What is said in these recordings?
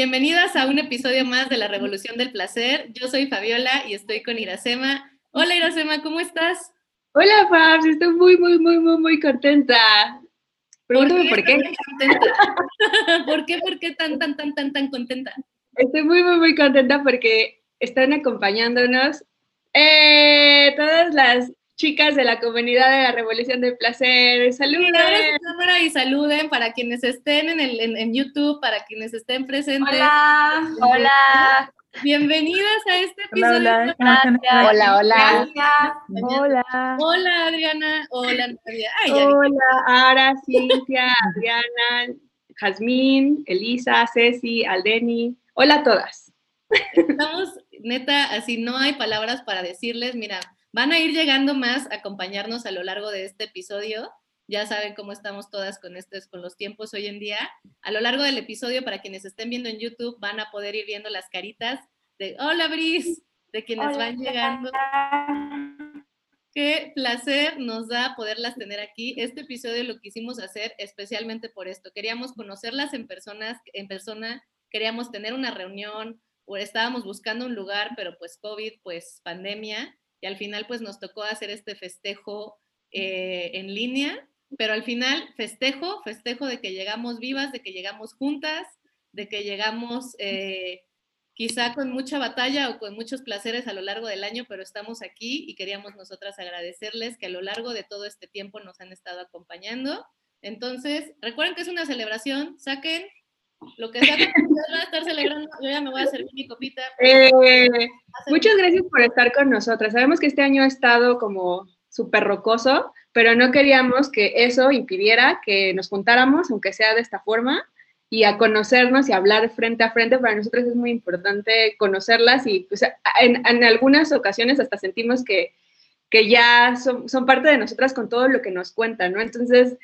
Bienvenidas a un episodio más de la Revolución del Placer. Yo soy Fabiola y estoy con Iracema. Hola Iracema, ¿cómo estás? Hola Fabs, estoy muy, muy, muy, muy, muy contenta. Pregúntame por qué. ¿Por qué? ¿Por qué tan, tan, tan, tan, tan contenta? Estoy muy, muy, muy contenta porque están acompañándonos eh, todas las chicas de la comunidad de la Revolución del Placer. Saluden. cámara y saluden para quienes estén en, el, en, YouTube, para quienes estén presentes. Hola, hola. Bienvenidas a este episodio. Hola, hola. Hola, hola. Hola. Adriana. Hola, Nadia. hola, Ara, Cintia, Adriana, Jazmín, Elisa, Ceci, Aldeni. Hola a todas. Estamos, neta, así no hay palabras para decirles, mira, Van a ir llegando más a acompañarnos a lo largo de este episodio. Ya saben cómo estamos todas con, estos, con los tiempos hoy en día. A lo largo del episodio, para quienes estén viendo en YouTube, van a poder ir viendo las caritas de Hola Bris, de quienes van llegando. Qué placer nos da poderlas tener aquí. Este episodio lo quisimos hacer especialmente por esto. Queríamos conocerlas en personas, en persona, queríamos tener una reunión, o estábamos buscando un lugar, pero pues COVID, pues pandemia, y al final pues nos tocó hacer este festejo eh, en línea, pero al final festejo, festejo de que llegamos vivas, de que llegamos juntas, de que llegamos eh, quizá con mucha batalla o con muchos placeres a lo largo del año, pero estamos aquí y queríamos nosotras agradecerles que a lo largo de todo este tiempo nos han estado acompañando. Entonces, recuerden que es una celebración, saquen lo que sea que van a estar celebrando, yo ya me voy a servir mi copita. Eh, muchas gracias por estar con nosotras. Sabemos que este año ha estado como súper rocoso, pero no queríamos que eso impidiera que nos juntáramos, aunque sea de esta forma, y a conocernos y hablar frente a frente. Para nosotros es muy importante conocerlas y pues, en, en, algunas ocasiones hasta sentimos que, que ya son, son, parte de nosotras con todo lo que nos cuentan, ¿no? Entonces,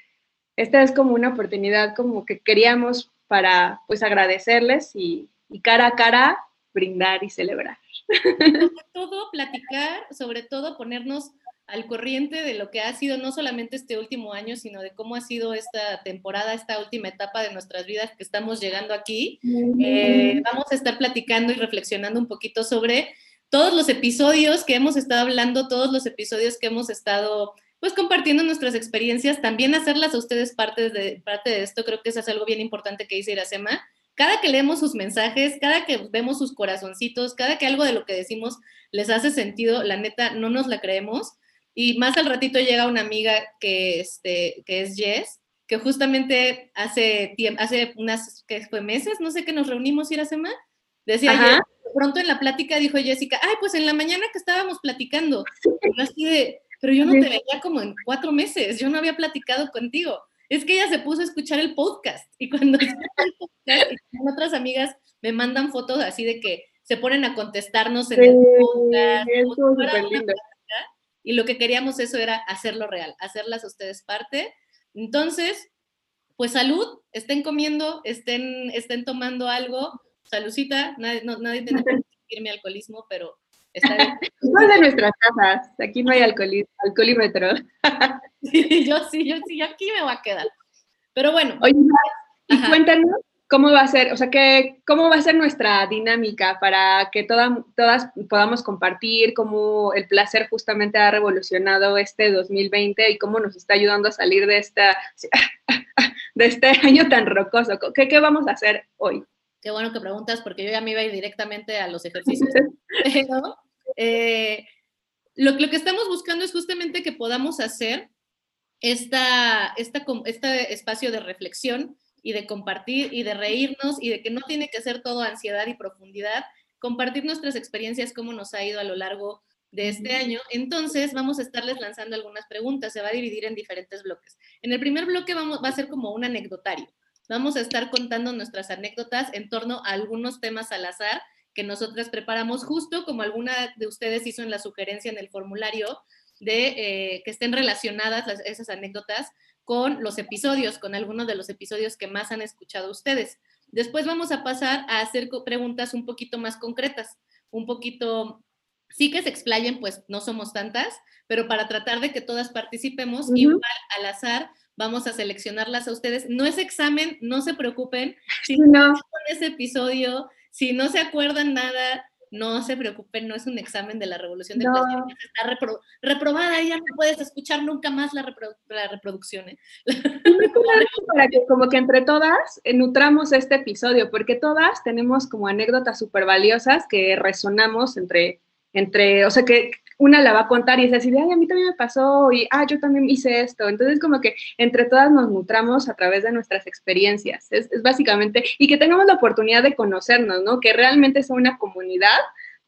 esta es como una oportunidad como que queríamos para pues agradecerles y, cara a cara brindar y celebrar. Sobre todo platicar, sobre todo ponernos al corriente de lo que ha sido no solamente este último año, sino de cómo ha sido esta temporada, esta última etapa de nuestras vidas que estamos llegando aquí. Eh, vamos a estar platicando y reflexionando un poquito sobre todos los episodios que hemos estado hablando, todos los episodios que hemos estado pues compartiendo nuestras experiencias, también hacerlas a ustedes parte de, parte de esto, creo que eso es algo bien importante que dice Iracema. Cada que leemos sus mensajes, cada que vemos sus corazoncitos, cada que algo de lo que decimos les hace sentido, la neta, no nos la creemos. Y más al ratito llega una amiga que, este, que es Jess, que justamente hace, hace unas, que fue meses, no sé qué nos reunimos, Iracema, decía pronto en la plática dijo Jessica, ay, pues en la mañana que estábamos platicando, así de, pero yo no te veía como en cuatro meses, yo no había platicado contigo. Es que ella se puso a escuchar el podcast y cuando el podcast y otras amigas me mandan fotos así de que se ponen a contestarnos en el podcast. y lo que queríamos eso era hacerlo real, hacerlas a ustedes parte. Entonces, pues salud, estén comiendo, estén, estén tomando algo. Salucita, nadie, no, nadie tiene que mi alcoholismo, pero no de nuestras casas, aquí no hay alcoholímetro. yo sí, yo sí, aquí me voy a quedar. Pero bueno. Oye, y cuéntanos cómo va a ser, o sea, que, cómo va a ser nuestra dinámica para que todas podamos compartir cómo el placer justamente ha revolucionado este 2020 y cómo nos está ayudando a salir de, esta, de este año tan rocoso. ¿Qué, ¿Qué vamos a hacer hoy? Qué bueno que preguntas porque yo ya me iba a ir directamente a los ejercicios. Pero eh, lo, que estamos buscando es justamente que podamos hacer esta, esta, este espacio de reflexión y de compartir y de reírnos y de que no tiene que ser todo ansiedad y profundidad, compartir nuestras experiencias, cómo nos ha ido a lo largo de este año. Entonces, vamos a estarles lanzando algunas preguntas, se va a dividir en diferentes bloques. En el primer bloque vamos, va a ser como un anecdotario. Vamos a estar contando nuestras anécdotas en torno a algunos temas al azar que nosotras preparamos justo como alguna de ustedes hizo en la sugerencia en el formulario de eh, que estén relacionadas esas anécdotas con los episodios, con algunos de los episodios que más han escuchado ustedes. Después vamos a pasar a hacer preguntas un poquito más concretas, un poquito, sí que se explayen, pues no somos tantas, pero para tratar de que todas participemos, igual al azar, vamos a seleccionarlas a ustedes. No es examen, no se preocupen. Si no. ese episodio, si no se acuerdan nada, no se preocupen, no es un examen de la revolución de no. está reprobada y ya no puedes escuchar nunca más la, reproducción. ¿eh? Para que como que entre todas eh, nutramos este episodio, porque todas tenemos como anécdotas súper valiosas que resonamos entre, entre, o sea, que una la va a contar y es así ay, a mí también me pasó y, ah, yo también hice esto. Entonces, como que entre todas nos nutramos a través de nuestras experiencias. Es, básicamente, y que tengamos la oportunidad de conocernos, ¿no? Que realmente es una comunidad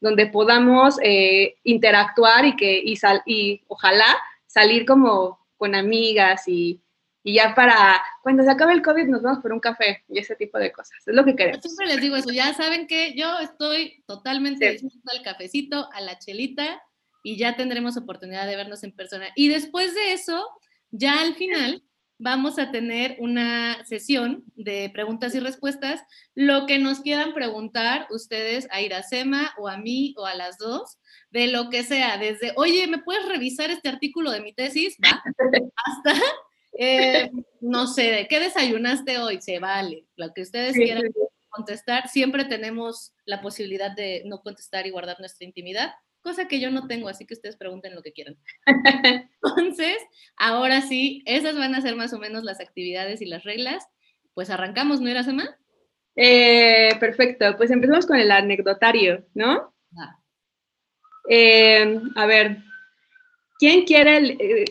donde podamos eh, interactuar y que, y, sal, y ojalá salir como con amigas y, y ya para cuando se acabe el COVID nos vamos por un café y ese tipo de cosas. Es lo que queremos. siempre les digo eso, ya saben que yo estoy totalmente dispuesta al cafecito, a la chelita y ya tendremos oportunidad de vernos en persona. Y después de eso, ya al final vamos a tener una sesión de preguntas y respuestas, lo que nos quieran preguntar ustedes a Iracema o a mí o a las dos, de lo que sea, desde, oye, ¿me puedes revisar este artículo de mi tesis? ¿Va? Hasta, eh, no sé, ¿de qué desayunaste hoy? Se vale, lo que ustedes quieran contestar. Siempre tenemos la posibilidad de no contestar y guardar nuestra intimidad cosa que yo no tengo, así que ustedes pregunten lo que quieran. Entonces, ahora sí, esas van a ser más o menos las actividades y las reglas. Pues arrancamos, ¿no era Sema? Eh, perfecto, pues empezamos con el anecdotario, ¿no? Eh, a ver, ¿quién quiere, eh,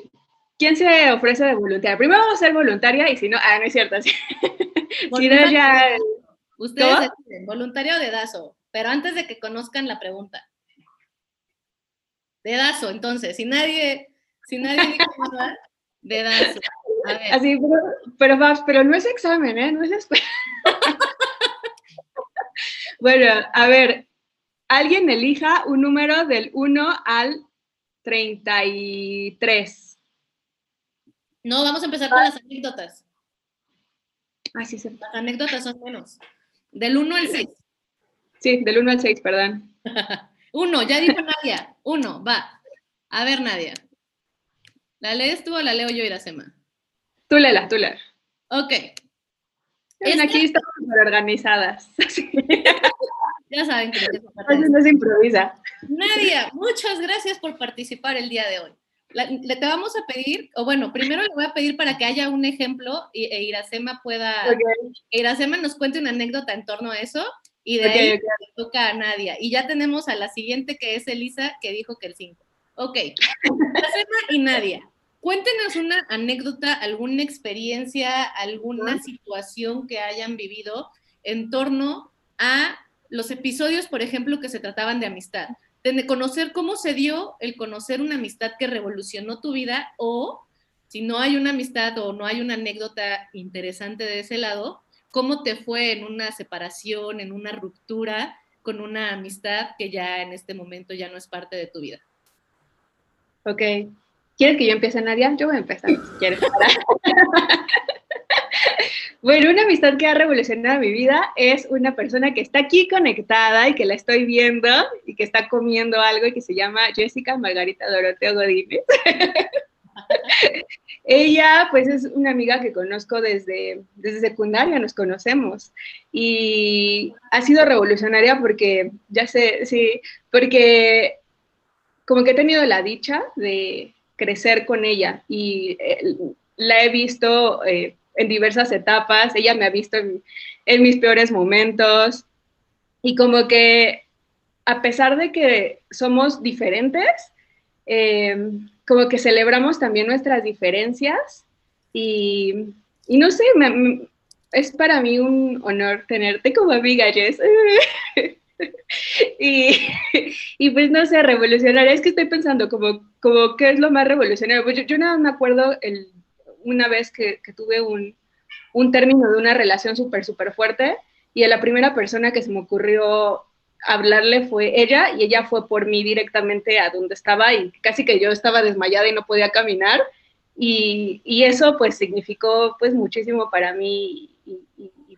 quién se ofrece de voluntaria? Primero vamos a ser voluntaria y si no, ah, no es cierto. si no, ya... Ustedes deciden, voluntario o dedazo, pero antes de que conozcan la pregunta. Dedazo, entonces, si nadie, si nadie dijo nada, dedazo. A ver. Así, pero, pero, pero, no es examen, ¿eh? No es bueno, a ver, alguien elija un número del 1 al 33. No, vamos a empezar con las anécdotas. Ah, sí, sí. Las anécdotas son menos. Del 1 al 6. Sí, del 1 al 6, perdón. Uno, ya dijo Nadia. Uno, va. A ver, Nadia. ¿La lees tú o la leo yo, Iracema? Tú léela, tú léela. Ok. Aquí estamos organizadas. ya saben que no se improvisa. Nadia, muchas gracias por participar el día de hoy. le te vamos a pedir, o bueno, primero le voy a pedir para que haya un ejemplo y, e Iracema pueda, Iracema nos cuente una anécdota en torno a eso y de ahí toca a Nadia. Y ya tenemos a la siguiente que es Elisa, que dijo que el 5. Ok. y Nadia, cuéntenos una anécdota, alguna experiencia, alguna situación que hayan vivido en torno a los episodios, por ejemplo, que se trataban de amistad. De conocer cómo se dio el conocer una amistad que revolucionó tu vida o si no hay una amistad o no hay una anécdota interesante de ese lado, ¿Cómo te fue en una separación, en una ruptura con una amistad que ya en este momento ya no es parte de tu vida? Ok. ¿Quieres que yo empiece, Nadia? Yo voy a empezar, si quieres. bueno, una amistad que ha revolucionado mi vida es una persona que está aquí conectada y que la estoy viendo y que está comiendo algo y que se llama Jessica Margarita Doroteo Godínez. Ella, pues, es una amiga que conozco desde, desde secundaria, nos conocemos. Y ha sido revolucionaria porque, ya sé, sí, porque como que he tenido la dicha de crecer con ella y eh, la he visto eh, en diversas etapas, ella me ha visto en, mis peores momentos y como que a pesar de que somos diferentes, eh, como que celebramos también nuestras diferencias y, no sé, es para mí un honor tenerte como amiga, Jess. y, pues no sé, revolucionaria, es que estoy pensando como, como qué es lo más revolucionario. Pues yo, nada me acuerdo el, una vez que, tuve un, un, término de una relación súper, súper fuerte y a la primera persona que se me ocurrió hablarle fue ella y ella fue por mí directamente a donde estaba y casi que yo estaba desmayada y no podía caminar y, y eso pues significó pues muchísimo para mí y,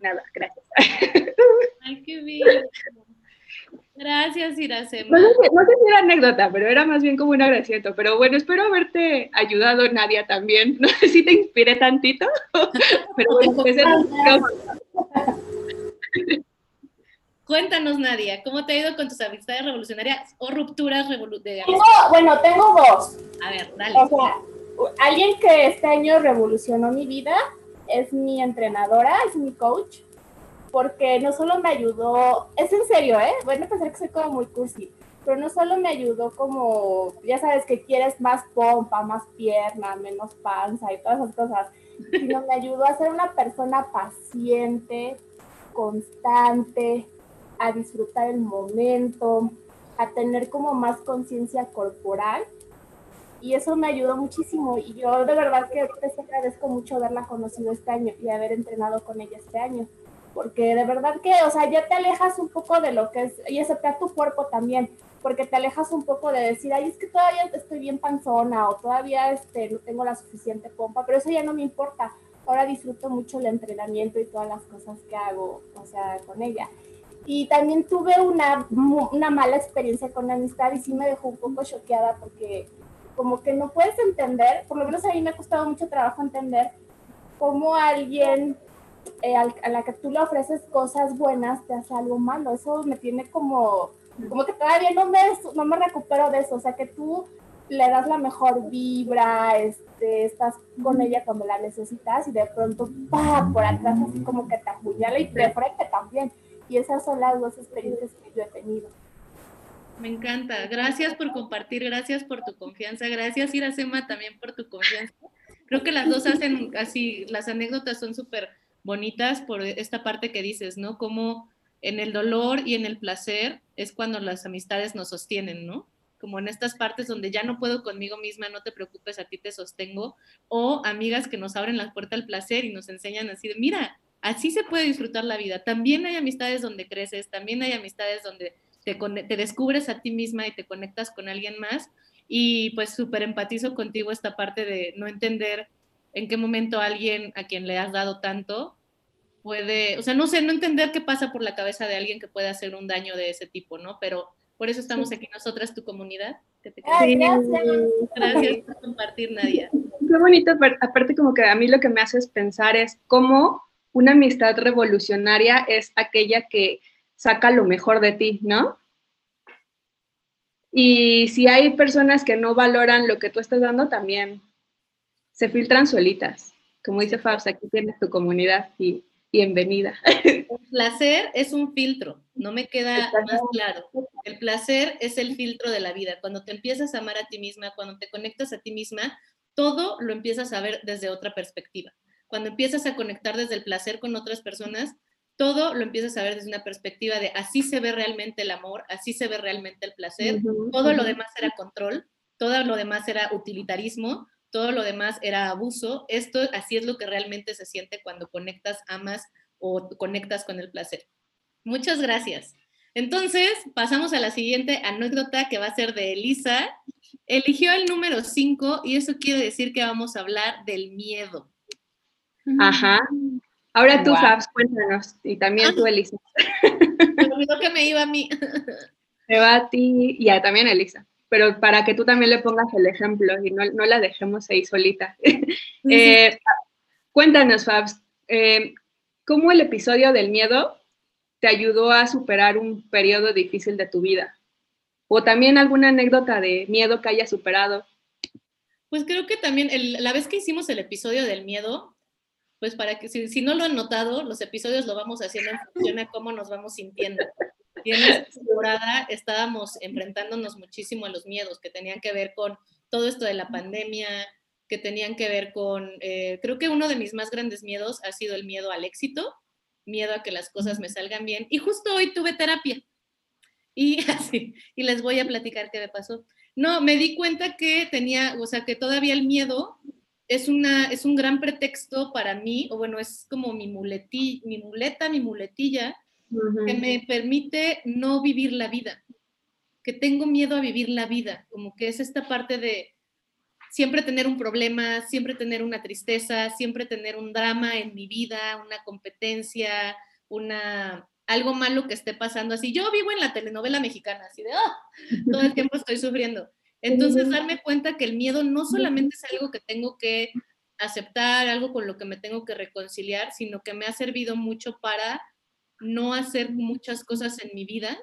nada, gracias. Ay, qué bien. Gracias, Iracema. No sé, si era anécdota, pero era más bien como un agradecimiento. Pero bueno, espero haberte ayudado, Nadia, también. No sé si te inspiré tantito, pero bueno, pues Cuéntanos, Nadia, ¿cómo te ha ido con tus amistades revolucionarias o rupturas revolucionarias? bueno, tengo dos. A ver, dale. O sea, alguien que este año revolucionó mi vida es mi entrenadora, es mi coach porque no solo me ayudó, es en serio, ¿eh? Bueno, pensar que soy como muy cursi, pero no solo me ayudó como, ya sabes que quieres más pompa, más pierna, menos panza y todas esas cosas, sino me ayudó a ser una persona paciente, constante, a disfrutar el momento, a tener como más conciencia corporal. Y eso me ayudó muchísimo. Y yo de verdad que te agradezco mucho haberla conocido este año y haber entrenado con ella este año porque de verdad que, o sea, ya te alejas un poco de lo que es, y aceptar tu cuerpo también, porque te alejas un poco de decir, ay, es que todavía estoy bien panzona o todavía este, no tengo la suficiente pompa, pero eso ya no me importa. Ahora disfruto mucho el entrenamiento y todas las cosas que hago, o sea, con ella. Y también tuve una, una mala experiencia con la amistad y sí me dejó un poco choqueada porque como que no puedes entender, por lo menos a mí me ha costado mucho trabajo entender cómo alguien eh, a la que tú le ofreces cosas buenas te hace algo malo. Eso me tiene como, como que todavía no me, no me recupero de eso. O sea, que tú le das la mejor vibra, este, estás con ella cuando la necesitas y de pronto, ¡pah! por atrás así como que te apuñala y te frente también. Y esas son las dos experiencias que yo he tenido. Me encanta. Gracias por compartir, gracias por tu confianza, gracias Iracema también por tu confianza. Creo que las dos hacen así, las anécdotas son súper bonitas por esta parte que dices, ¿no? Como en el dolor y en el placer es cuando las amistades nos sostienen, ¿no? Como en estas partes donde ya no puedo conmigo misma, no te preocupes, a ti te sostengo, o amigas que nos abren la puerta al placer y nos enseñan así de, mira, así se puede disfrutar la vida. También hay amistades donde creces, también hay amistades donde te, te descubres a ti misma y te conectas con alguien más. Y pues súper empatizo contigo esta parte de no entender en qué momento alguien a quien le has dado tanto puede, o sea, no sé, no entender qué pasa por la cabeza de alguien que puede hacer un daño de ese tipo, ¿no? Pero por eso estamos aquí nosotras, tu comunidad. Que te gracias. gracias por compartir, Nadia. Qué bonito, aparte como que a mí lo que me hace es pensar es cómo una amistad revolucionaria es aquella que saca lo mejor de ti, ¿no? Y si hay personas que no valoran lo que tú estás dando, también se filtran solitas. Como dice Fabs, aquí tienes tu comunidad y bienvenida. El placer es un filtro, no me queda más claro. El placer es el filtro de la vida. Cuando te empiezas a amar a ti misma, cuando te conectas a ti misma, todo lo empiezas a ver desde otra perspectiva. Cuando empiezas a conectar desde el placer con otras personas, todo lo empiezas a ver desde una perspectiva de así se ve realmente el amor, así se ve realmente el placer. Todo lo demás era control, todo lo demás era utilitarismo, todo lo demás era abuso. Esto así es lo que realmente se siente cuando conectas, amas o conectas con el placer. Muchas gracias. Entonces, pasamos a la siguiente anécdota que va a ser de Elisa. Eligió el número 5 y eso quiere decir que vamos a hablar del miedo. Ajá. Ahora tú, Fabs, cuéntanos. Y también tú, Elisa. Me olvidó que me iba a mí. Me va a ti y a también Elisa pero para que tú también le pongas el ejemplo y no, no la dejemos ahí solita. Eh, cuéntanos, Fabs, eh, ¿cómo el episodio del miedo te ayudó a superar un periodo difícil de tu vida? O también alguna anécdota de miedo que hayas superado. Pues creo que también la vez que hicimos el episodio del miedo, pues para que si, no lo han notado, los episodios lo vamos haciendo en función de cómo nos vamos sintiendo. Y en esta temporada estábamos enfrentándonos muchísimo a los miedos que tenían que ver con todo esto de la pandemia, que tenían que ver con, eh, creo que uno de mis más grandes miedos ha sido el miedo al éxito, miedo a que las cosas me salgan bien. Y justo hoy tuve terapia. Y así, y les voy a platicar qué me pasó. No, me di cuenta que tenía, o sea, que todavía el miedo es, una, es un gran pretexto para mí, o bueno, es como mi, muleti, mi muleta, mi muletilla que me permite no vivir la vida, que tengo miedo a vivir la vida, como que es esta parte de siempre tener un problema, siempre tener una tristeza, siempre tener un drama en mi vida, una competencia, una algo malo que esté pasando así. Yo vivo en la telenovela mexicana, así de, ah, todo el tiempo estoy sufriendo. Entonces, darme cuenta que el miedo no solamente es algo que tengo que aceptar, algo con lo que me tengo que reconciliar, sino que me ha servido mucho para no hacer muchas cosas en mi vida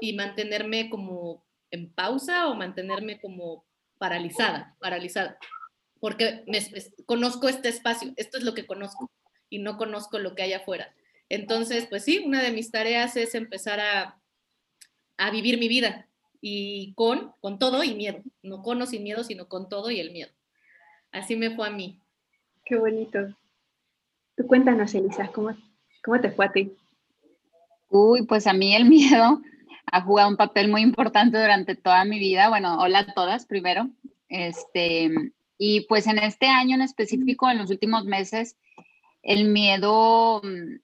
y mantenerme como en pausa o mantenerme como paralizada, paralizada, porque conozco este espacio, esto es lo que conozco y no conozco lo que hay afuera. Entonces, pues sí, una de mis tareas es empezar a, a vivir mi vida y con, con todo y miedo, no con o sin miedo, sino con todo y el miedo. Así me fue a mí. Qué bonito. Tú cuéntanos, Elisa, ¿cómo, cómo te fue a ti? Uy, pues a mí el miedo ha jugado un papel muy importante durante toda mi vida. Bueno, hola a todas primero. Este, y pues en este año en específico, en los últimos meses, el miedo mm,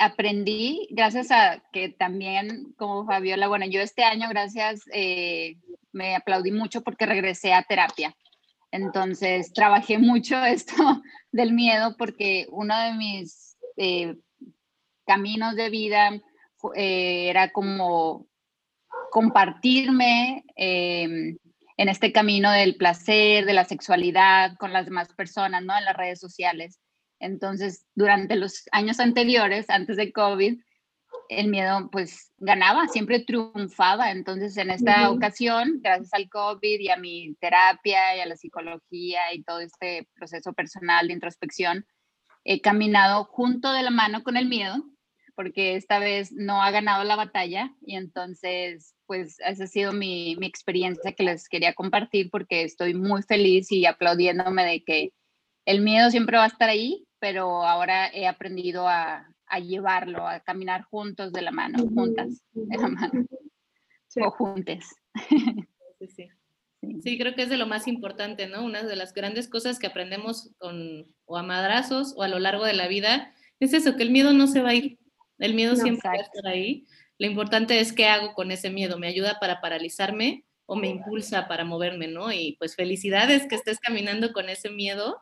aprendí, gracias a que también, como Fabiola, bueno, yo este año, gracias, eh, me aplaudí mucho porque regresé a terapia. Entonces, trabajé mucho esto del miedo porque uno de mis eh, caminos de vida eh, era como compartirme em, en este camino del placer, de la sexualidad con las demás personas, ¿no? En las redes sociales. Entonces, durante los años anteriores, antes de COVID, el miedo pues ganaba, siempre triunfaba. Entonces, en esta ocasión, gracias al COVID y a mi terapia y a la psicología y todo este proceso personal de introspección, he caminado junto de la mano con el miedo, porque esta vez no ha ganado la batalla y entonces pues esa ha sido mi, mi experiencia que les quería compartir porque estoy muy feliz y aplaudiéndome de que el miedo siempre va a estar ahí, pero ahora he aprendido a, a llevarlo, a caminar juntos de la mano, juntas de la mano, o juntes. Sí, sí. Sí, creo que es de lo más importante, ¿no? Una de las grandes cosas que aprendemos con, o a madrazos o a lo largo de la vida es eso, que el miedo no se va a ir. El miedo siempre va a estar ahí. Lo importante es qué hago con ese miedo. ¿Me ayuda para paralizarme o me impulsa para moverme, ¿no? Y pues felicidades que estés caminando con ese miedo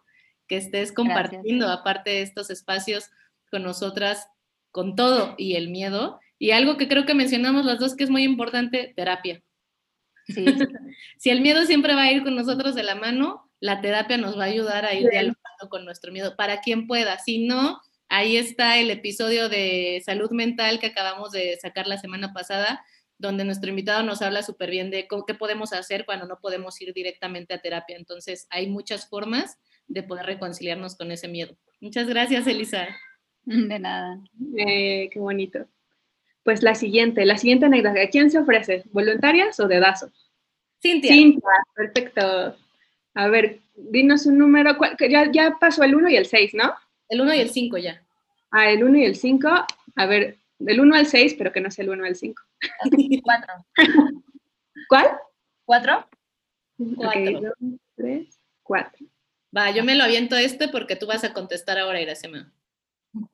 que estés compartiendo, aparte de estos espacios con nosotras, con todo y el miedo. Y algo que creo que mencionamos las dos que es muy importante, terapia. si el miedo siempre va a ir con nosotros de la mano, la terapia nos va a ayudar a ir dialogando con nuestro miedo, para quien pueda. Si no, ahí está el episodio de salud mental que acabamos de sacar la semana pasada, donde nuestro invitado nos habla súper bien de qué podemos hacer cuando no podemos ir directamente a terapia. Entonces, hay muchas formas de poder reconciliarnos con ese miedo. Muchas gracias, Elisa. De nada. Eh, qué bonito. Pues la siguiente, la siguiente anécdota. ¿Quién se ofrece? ¿Voluntarias o dedazo? Cintia. Cintia, perfecto. A ver, dinos un número. Ya, ya pasó el 1 y el 6, ¿no? El 1 y el 5 ya. Ah, el 1 y el 5. A ver, del 1 al 6, pero que no sea el 1 al 5. 4. ¿Cuál? 4. 4. 2, 3, 4. Va, yo me lo aviento este porque tú vas a contestar ahora, Iracema. Ok.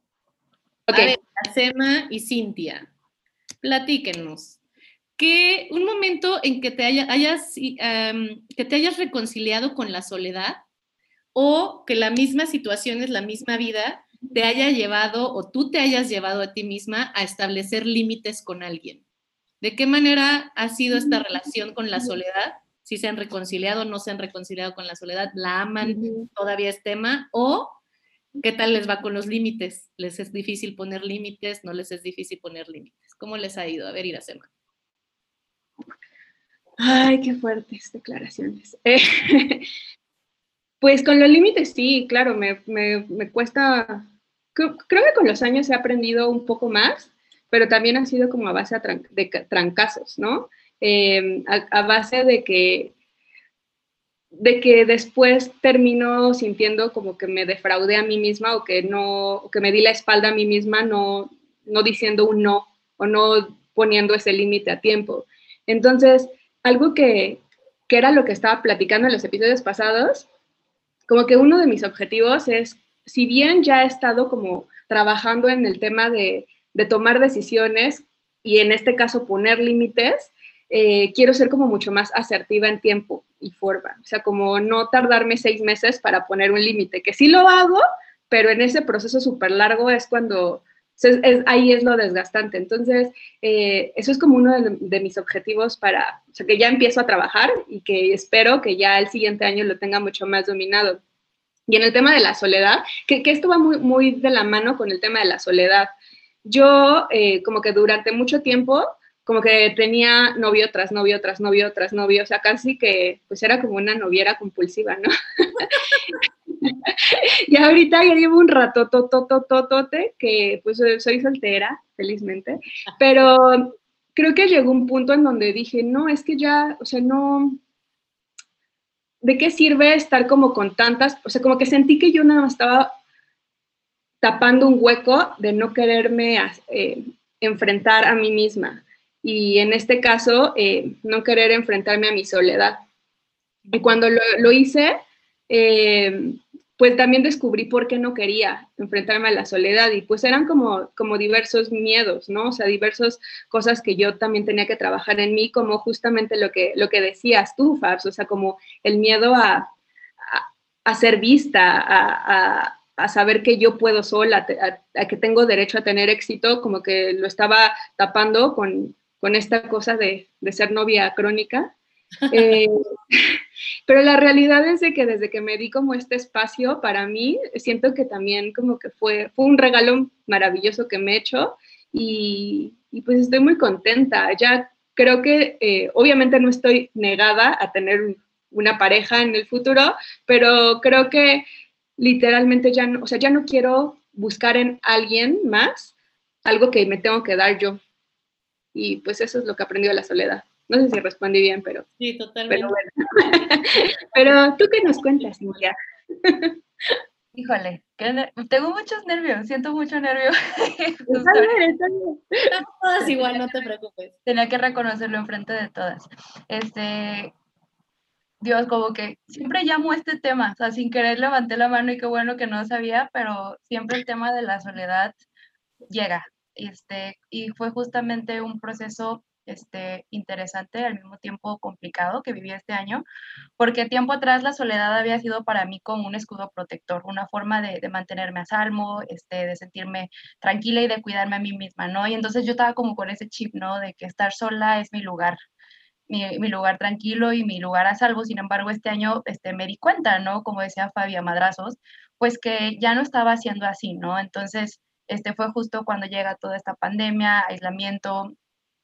A ver, Iracema y Cintia, platíquenos. Que un momento en que te hayas, que te hayas reconciliado con la soledad o que la misma situación es la misma vida te haya llevado o tú te hayas llevado a ti misma a establecer límites con alguien. ¿De qué manera ha sido esta relación con la soledad si se han reconciliado, no se han reconciliado con la soledad, la aman, todavía es tema, o qué tal les va con los límites, les es difícil poner límites, no les es difícil poner límites. ¿Cómo les ha ido? A ver, Iracema. Ay, qué fuertes declaraciones. pues con los límites sí, claro, me, cuesta, creo, que con los años he aprendido un poco más, pero también ha sido como a base de trancazos, ¿no? Em, a, base de que, de que después termino sintiendo como que me defraudé a mí misma o que no, que me di la espalda a mí misma, no, no diciendo un no o no poniendo ese límite a tiempo. Entonces, algo que, que era lo que estaba platicando en los episodios pasados, como que uno de mis objetivos es, si bien ya he estado como trabajando en el tema de, de tomar decisiones y en este caso poner límites, eh, quiero ser como mucho más asertiva en tiempo y forma. O sea, como no tardarme seis meses para poner un límite, que sí lo hago, pero en ese proceso súper largo es cuando, ahí es lo desgastante. Entonces, eh, eso es como uno de, mis objetivos para, o sea, que ya empiezo a trabajar y que espero que ya el siguiente año lo tenga mucho más dominado. Y en el tema de la soledad, que, esto va muy, muy de la mano con el tema de la soledad. Yo, eh, como que durante mucho tiempo, como que tenía novio tras novio, tras novio, tras novio, o sea, casi que pues era como una noviera compulsiva, ¿no? y ahorita ya llevo un rato, totototote, que pues soy soltera, felizmente, pero creo que llegó un punto en donde dije, no, es que ya, o sea, no, ¿de qué sirve estar como con tantas? O sea, como que sentí que yo nada más estaba tapando un hueco de no quererme eh, enfrentar a mí misma. Y en este caso, eh, no querer enfrentarme a mi soledad. Y cuando lo, hice, eh, pues también descubrí por qué no quería enfrentarme a la soledad y pues eran como, como diversos miedos, ¿no? O sea, diversas cosas que yo también tenía que trabajar en mí, como justamente lo que, lo que decías tú, Fabs, o sea, como el miedo a, a, ser vista, a, a, saber que yo puedo sola, a, que tengo derecho a tener éxito, como que lo estaba tapando con, con esta cosa de, de ser novia crónica. Eh, pero la realidad es de que desde que me di como este espacio, para mí, siento que también como que fue, fue un regalo maravilloso que me he hecho y, pues estoy muy contenta. Ya creo que eh, obviamente no estoy negada a tener una pareja en el futuro, pero creo que literalmente ya no, o sea, ya no quiero buscar en alguien más algo que me tengo que dar yo. Y pues eso es lo que aprendí de la soledad. No sé si respondí bien, pero. Sí, totalmente. Pero, tú qué nos cuentas, Cintia. Híjole, tengo muchos nervios, siento mucho nervio. Estamos todas igual, no te preocupes. Tenía que reconocerlo enfrente de todas. Este, Dios, como que siempre llamo este tema, o sea, sin querer levanté la mano y qué bueno que no sabía, pero siempre el tema de la soledad llega. Este, y fue justamente un proceso este, interesante, al mismo tiempo complicado que viví este año, porque tiempo atrás la soledad había sido para mí como un escudo protector, una forma de, mantenerme a salvo, este, de sentirme tranquila y de cuidarme a mí misma, ¿no? Y entonces yo estaba como con ese chip, ¿no? De que estar sola es mi lugar, mi, mi, lugar tranquilo y mi lugar a salvo. Sin embargo, este año este, me di cuenta, ¿no? Como decía Fabia Madrazos, pues que ya no estaba siendo así, ¿no? Entonces, este fue justo cuando llega toda esta pandemia, aislamiento,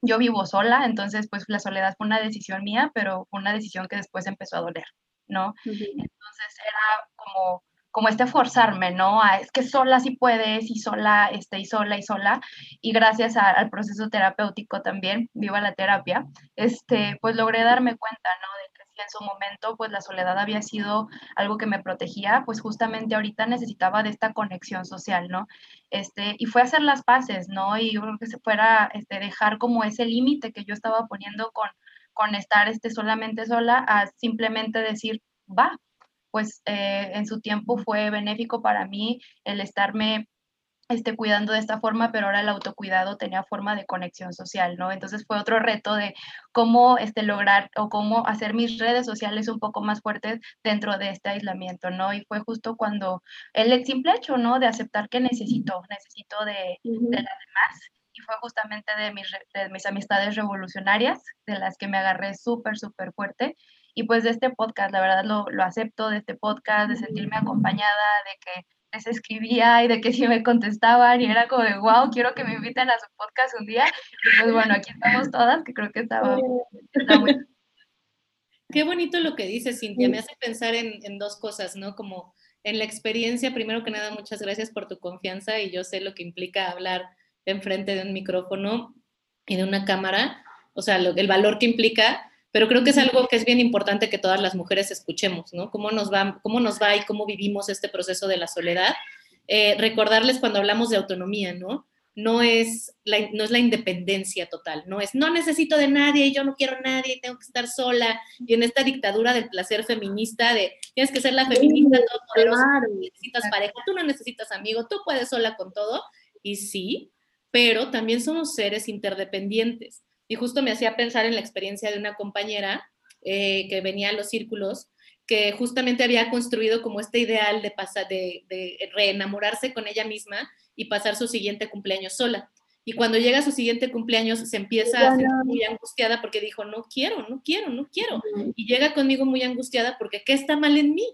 yo vivo sola, entonces pues la soledad fue una decisión mía, pero fue una decisión que después empezó a doler, ¿no? Entonces era como, como este forzarme, ¿no? A, es que sola sí puedes y sola, este, y sola y sola, y gracias al proceso terapéutico también, viva la terapia, este, pues logré darme cuenta, ¿no? En su momento pues la soledad había sido algo que me protegía, pues justamente ahorita necesitaba de esta conexión social, ¿no? Este, y fue hacer las paces, ¿no? Y yo creo que se fuera este, dejar como ese límite que yo estaba poniendo con, con estar este, solamente sola a simplemente decir, va, pues eh, en su tiempo fue benéfico para mí el estarme esté cuidando de esta forma, pero ahora el autocuidado tenía forma de conexión social, ¿no? Entonces fue otro reto de cómo este, lograr o cómo hacer mis redes sociales un poco más fuertes dentro de este aislamiento, ¿no? Y fue justo cuando el simple hecho, ¿no? De aceptar que necesito, necesito de, de las demás. Y fue justamente de mis, de mis amistades revolucionarias, de las que me agarré súper, súper fuerte. Y pues de este podcast, la verdad lo, lo acepto, de este podcast, de sentirme acompañada, de que les escribía y de que si me contestaban y era como de, wow, quiero que me inviten a su podcast un día. Y pues bueno, aquí estamos todas, que creo que estaba, muy... Qué bonito lo que dices, Cintia. Me hace pensar en, en, dos cosas, ¿no? Como en la experiencia, primero que nada, muchas gracias por tu confianza y yo sé lo que implica hablar enfrente de un micrófono y de una cámara, o sea, lo, el valor que implica pero creo que es algo que es bien importante que todas las mujeres escuchemos, ¿no? Cómo nos va, cómo nos va y cómo vivimos este proceso de la soledad. Eh, recordarles cuando hablamos de autonomía, ¿no? No es, la, no es la independencia total, no es, no necesito de nadie, yo no quiero a nadie, tengo que estar sola. Y en esta dictadura del placer feminista de tienes que ser la feminista, todo poderosa, necesitas pareja, tú no necesitas amigo, tú puedes sola con todo. Y sí, pero también somos seres interdependientes. Y justo me hacía pensar en la experiencia de una compañera eh, que venía a los círculos, que justamente había construido como este ideal de, pasar, de, de reenamorarse con ella misma y pasar su siguiente cumpleaños sola. Y cuando llega a su siguiente cumpleaños se empieza a sentir muy angustiada porque dijo, no quiero, no quiero, no quiero. Y llega conmigo muy angustiada porque ¿qué está mal en mí?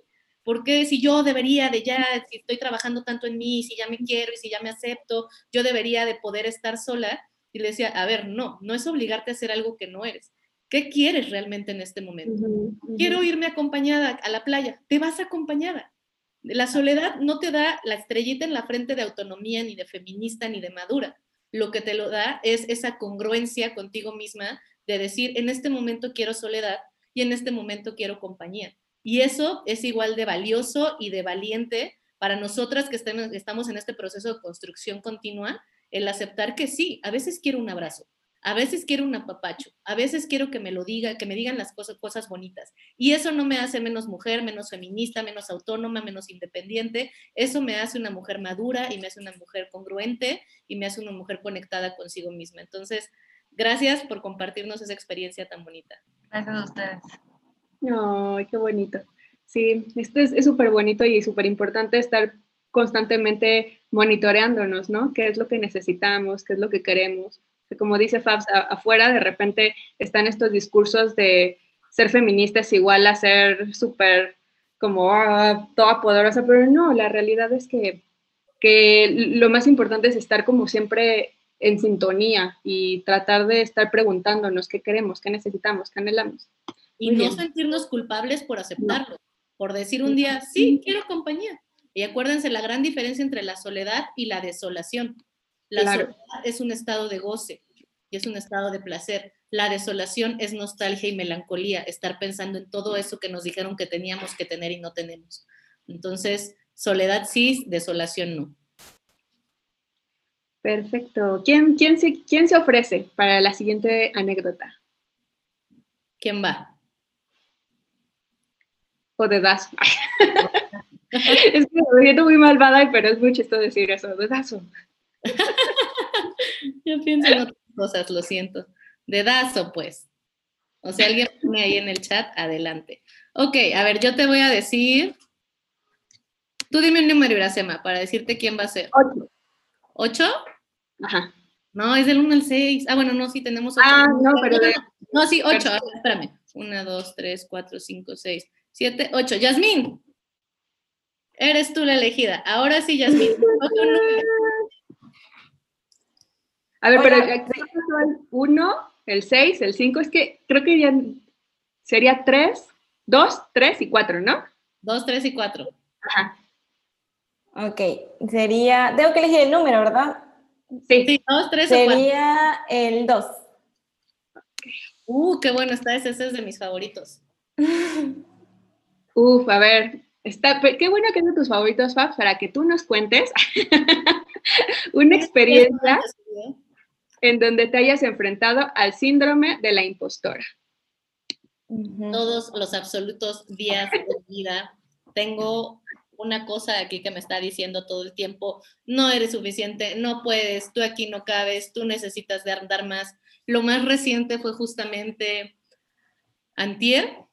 Porque si yo debería de ya, si estoy trabajando tanto en mí, si ya me quiero y si ya me acepto, yo debería de poder estar sola? Y le decía, a ver, no, no es obligarte a hacer algo que no eres. ¿Qué quieres realmente en este momento? Quiero irme acompañada a la playa. Te vas acompañada. La soledad no te da la estrellita en la frente de autonomía, ni de feminista, ni de madura. Lo que te lo da es esa congruencia contigo misma de decir, en este momento quiero soledad y en este momento quiero compañía. Y eso es igual de valioso y de valiente para nosotras que estamos en este proceso de construcción continua, el aceptar que sí, a veces quiero un abrazo, a veces quiero un apapacho, a veces quiero que me lo diga, que me digan las cosas, cosas bonitas. Y eso no me hace menos mujer, menos feminista, menos autónoma, menos independiente. Eso me hace una mujer madura y me hace una mujer congruente y me hace una mujer conectada consigo misma. Entonces, gracias por compartirnos esa experiencia tan bonita. Gracias a ustedes. Ay, qué bonito. Sí, esto es súper bonito y súper importante estar constantemente monitoreándonos, ¿no? ¿Qué es lo que necesitamos? ¿Qué es lo que queremos? como dice Fabs, afuera de repente están estos discursos de ser feminista es igual a ser súper como ah, toda poderosa, pero no, la realidad es que, que lo más importante es estar como siempre en sintonía y tratar de estar preguntándonos qué queremos, qué necesitamos, qué anhelamos. Y no sentirnos culpables por aceptarlo, por decir un día, sí, quiero compañía. Y acuérdense la gran diferencia entre la soledad y la desolación. La soledad es un estado de goce y es un estado de placer. La desolación es nostalgia y melancolía, estar pensando en todo eso que nos dijeron que teníamos que tener y no tenemos. Entonces, soledad sí, desolación no. Perfecto. ¿Quién, quién, se, quién se ofrece para la siguiente anécdota? ¿Quién va? O de Dazo. es que me siento muy malvada, pero es muy chistoso decir eso, de Dazo. Yo pienso en otras cosas, lo siento. Dedazo, pues. O sea, alguien pone ahí en el chat, adelante. Ok, a ver, yo te voy a decir. Tú dime un número, Iracema, para decirte quién va a ser. Ocho. ¿Ocho? Ajá. No, es del 1 al 6. Ah, bueno, no, sí, tenemos. Ah, no, pero. No, sí, ocho. espérame. Una, dos, tres, cuatro, cinco, seis, siete, ocho. Yasmín. Eres tú la elegida. Ahora sí, Yasmín. A ver, pero el 1, el 6, el 5, es que creo que ya sería 3, 2, 3 y 4, ¿no? 2, 3 y 4. Ajá. Ok, sería, tengo que elegir el número, ¿verdad? Sí, 2, 3 o 4. Sería el 2. Uh, qué bueno está ese, ese es de mis favoritos. Uf, a ver, está, qué bueno que es de tus favoritos, Fab, para que tú nos cuentes una experiencia en donde te hayas enfrentado al síndrome de la impostora. Todos los absolutos días de vida. Tengo una cosa aquí que me está diciendo todo el tiempo, no eres suficiente, no puedes, tú aquí no cabes, tú necesitas de andar más. Lo más reciente fue justamente antier,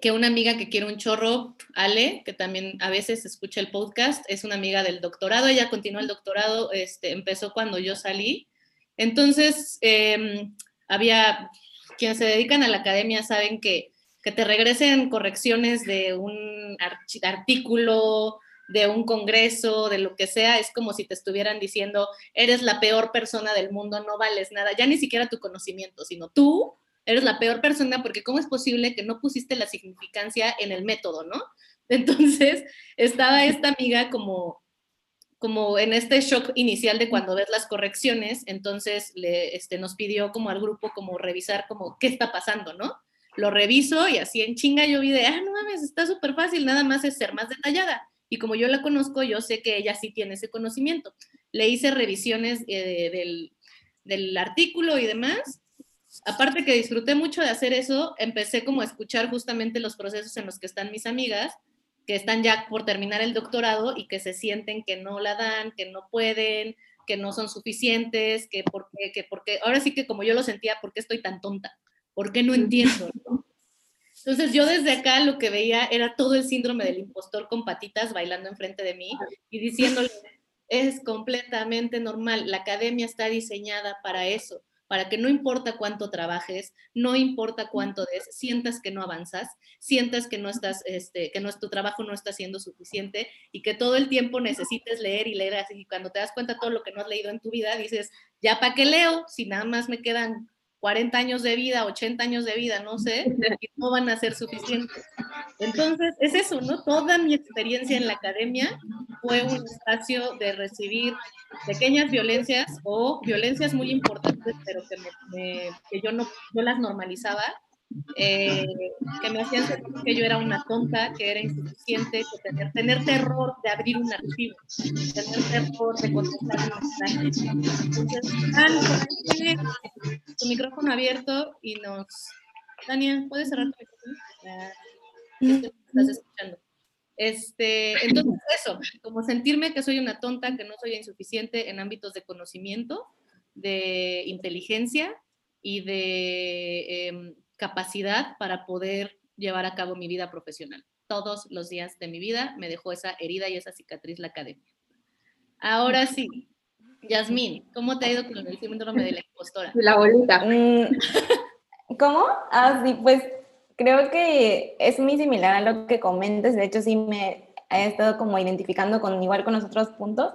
que una amiga que quiere un chorro, Ale, que también a veces escucha el podcast, es una amiga del doctorado, ella continuó el doctorado, este, empezó cuando yo salí. Entonces, em, había quienes se dedican a la academia saben que, que te regresen correcciones de un artículo, de un congreso, de lo que sea, es como si te estuvieran diciendo, eres la peor persona del mundo, no vales nada, ya ni siquiera tu conocimiento, sino tú eres la peor persona porque cómo es posible que no pusiste la significancia en el método, ¿no? Entonces, estaba esta amiga como como en este shock inicial de cuando ves las correcciones, entonces le, este, nos pidió como al grupo como revisar como qué está pasando, ¿no? Lo reviso y así en chinga yo vi de, ah, no mames, está súper fácil, nada más es ser más detallada. Y como yo la conozco, yo sé que ella sí tiene ese conocimiento. Le hice revisiones eh, del, del artículo y demás. Aparte que disfruté mucho de hacer eso, empecé como a escuchar justamente los procesos en los que están mis amigas que están ya por terminar el doctorado y que se sienten que no la dan, que no pueden, que no son suficientes, que porque, que porque, ahora sí que como yo lo sentía, ¿por qué estoy tan tonta? ¿Por qué no entiendo? Entonces yo desde acá lo que veía era todo el síndrome del impostor con patitas bailando enfrente de mí y diciéndole, es completamente normal. La academia está diseñada para eso, para que no importa cuánto trabajes, no importa cuánto des, sientas que no avanzas, sientas que no estás, este, que tu trabajo no está siendo suficiente y que todo el tiempo necesites leer y leer así. Y cuando te das cuenta de todo lo que no has leído en tu vida, dices, ya para qué leo si nada más me quedan 40 años de vida, 80 años de vida, no sé, y no van a ser suficientes. Entonces, es eso, ¿no? Toda mi experiencia en la academia fue un espacio de recibir pequeñas violencias o violencias muy importantes, pero que, que yo no yo las normalizaba eh, que me hacían sentir que yo era una tonta, que era insuficiente, que tener, tener terror de abrir un archivo, tener terror de contestar un mensaje. Entonces, tiene tu micrófono abierto y nos... Tania, ¿puedes cerrar tu micrófono? Estás escuchando. Este, entonces, eso, como sentirme que soy una tonta, que no soy insuficiente en ámbitos de conocimiento, de inteligencia y de em, capacidad para poder llevar a cabo mi vida profesional. Todos los días de mi vida me dejó esa herida y esa cicatriz la academia. Ahora sí, Yasmín, ¿cómo te ha ido con el síndrome de la impostora? La bolita. Mm, ¿Cómo? Ah, sí, pues creo que es muy similar a lo que comentas. De hecho, sí me he estado como identificando con igual con los otros puntos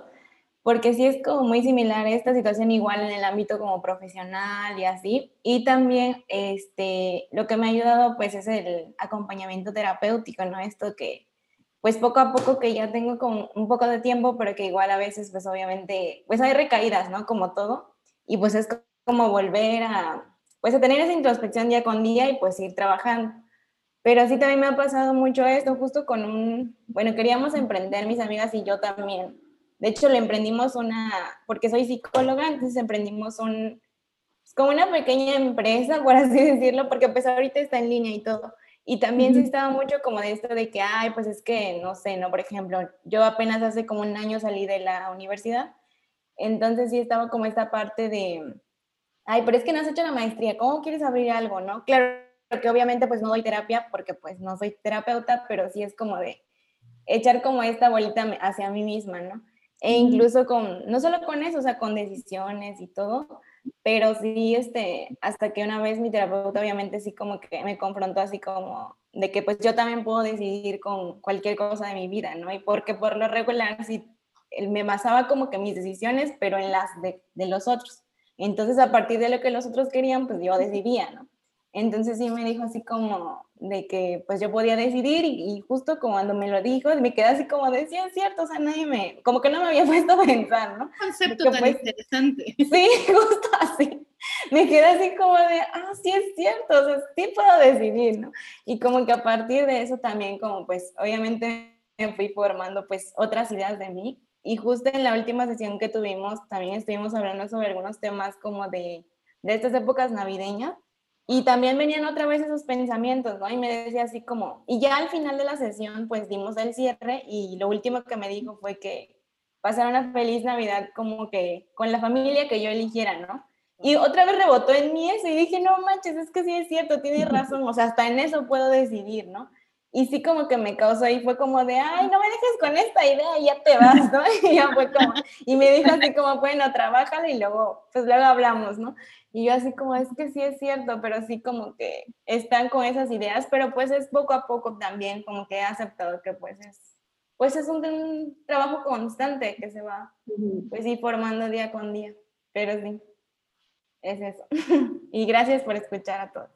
porque sí es como muy similar esta situación igual en el ámbito como profesional y así. Y también este, lo que me ha ayudado pues es el acompañamiento terapéutico, ¿no? Esto que pues poco a poco que ya tengo como un poco de tiempo, pero que igual a veces pues obviamente pues hay recaídas, ¿no? Como todo. Y pues es como volver a pues a tener esa introspección día con día y pues ir trabajando. Pero sí también me ha pasado mucho esto, justo con un, bueno, queríamos emprender mis amigas y yo también de hecho, le emprendimos una, porque soy psicóloga, entonces emprendimos un, como una pequeña empresa, por así decirlo, porque pues ahorita está en línea y todo. Y también sí estaba mucho como de esto de que, ay, pues es que, no sé, ¿no? Por ejemplo, yo apenas hace como un año salí de la universidad, entonces sí estaba como esta parte de, ay, pero es que no has hecho la maestría, ¿cómo quieres abrir algo, no? Claro que obviamente pues no doy terapia porque pues no soy terapeuta, pero sí es como de echar como esta bolita hacia mí misma, ¿no? E incluso con, no solo con eso, o sea, con decisiones y todo, pero sí, este, hasta que una vez mi terapeuta obviamente sí como que me confrontó así como de que pues yo también puedo decidir con cualquier cosa de mi vida, ¿no? Y porque por lo regular sí me basaba como que mis decisiones, pero en las de, de los otros. Entonces a partir de lo que los otros querían, pues yo decidía, ¿no? Entonces sí me dijo así como de que pues yo podía decidir y, justo cuando me lo dijo me quedé así como de, sí, es cierto, o sea, nadie me, como que no me había puesto a pensar, ¿no? concepto tan pues, interesante. Sí, justo así. Me quedé así como de, ah, sí es cierto, o sea, sí puedo decidir, ¿no? Y como que a partir de eso también como pues obviamente me fui formando pues otras ideas de mí y justo en la última sesión que tuvimos también estuvimos hablando sobre algunos temas como de, de estas épocas navideñas y también venían otra vez esos pensamientos, ¿no? Y me decía así como, y ya al final de la sesión, pues dimos el cierre y lo último que me dijo fue que pasara una feliz Navidad como que con la familia que yo eligiera, ¿no? Y otra vez rebotó en mí eso y dije, no manches, es que sí es cierto, tiene razón, o sea, hasta en eso puedo decidir, ¿no? Y sí como que me causó y fue como de, ay, no me dejes con esta idea y ya te vas, ¿no? Y ya fue como, y me dijo así como, bueno, trabájalo y luego, pues luego hablamos, ¿no? Y yo así como, es que sí es cierto, pero sí como que están con esas ideas, pero pues es poco a poco también como que he aceptado que pues es, pues es un, trabajo constante que se va pues ir formando día con día, pero sí, es eso. y gracias por escuchar a todos.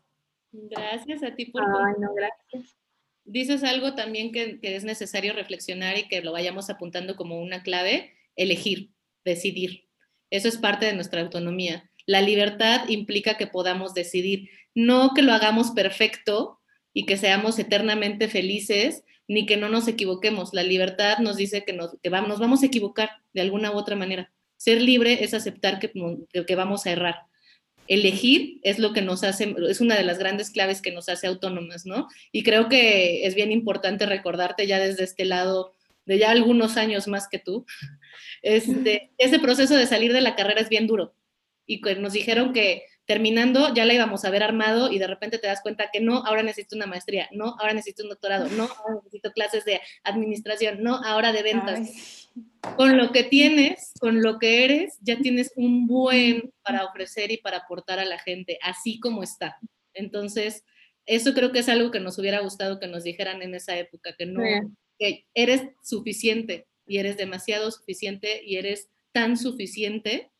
Gracias a ti por... Ay, no, gracias. Dices algo también que, es necesario reflexionar y que lo vayamos apuntando como una clave, elegir, decidir. Eso es parte de nuestra autonomía la libertad implica que podamos decidir, no que lo hagamos perfecto y que seamos eternamente felices, ni que no nos equivoquemos. La libertad nos dice que nos, vamos, a equivocar de alguna u otra manera. Ser libre es aceptar que vamos a errar. Elegir es lo que nos hace, es una de las grandes claves que nos hace autónomas, ¿no? Y creo que es bien importante recordarte ya desde este lado de ya algunos años más que tú, este, ese proceso de salir de la carrera es bien duro y nos dijeron que terminando ya la íbamos a ver armado y de repente te das cuenta que no, ahora necesito una maestría, no, ahora necesito un doctorado, no, ahora necesito clases de administración, no, ahora de ventas. Con lo que tienes, con lo que eres, ya tienes un buen para ofrecer y para aportar a la gente, así como está. Entonces, eso creo que es algo que nos hubiera gustado que nos dijeran en esa época, que no, que eres suficiente y eres demasiado suficiente y eres tan suficiente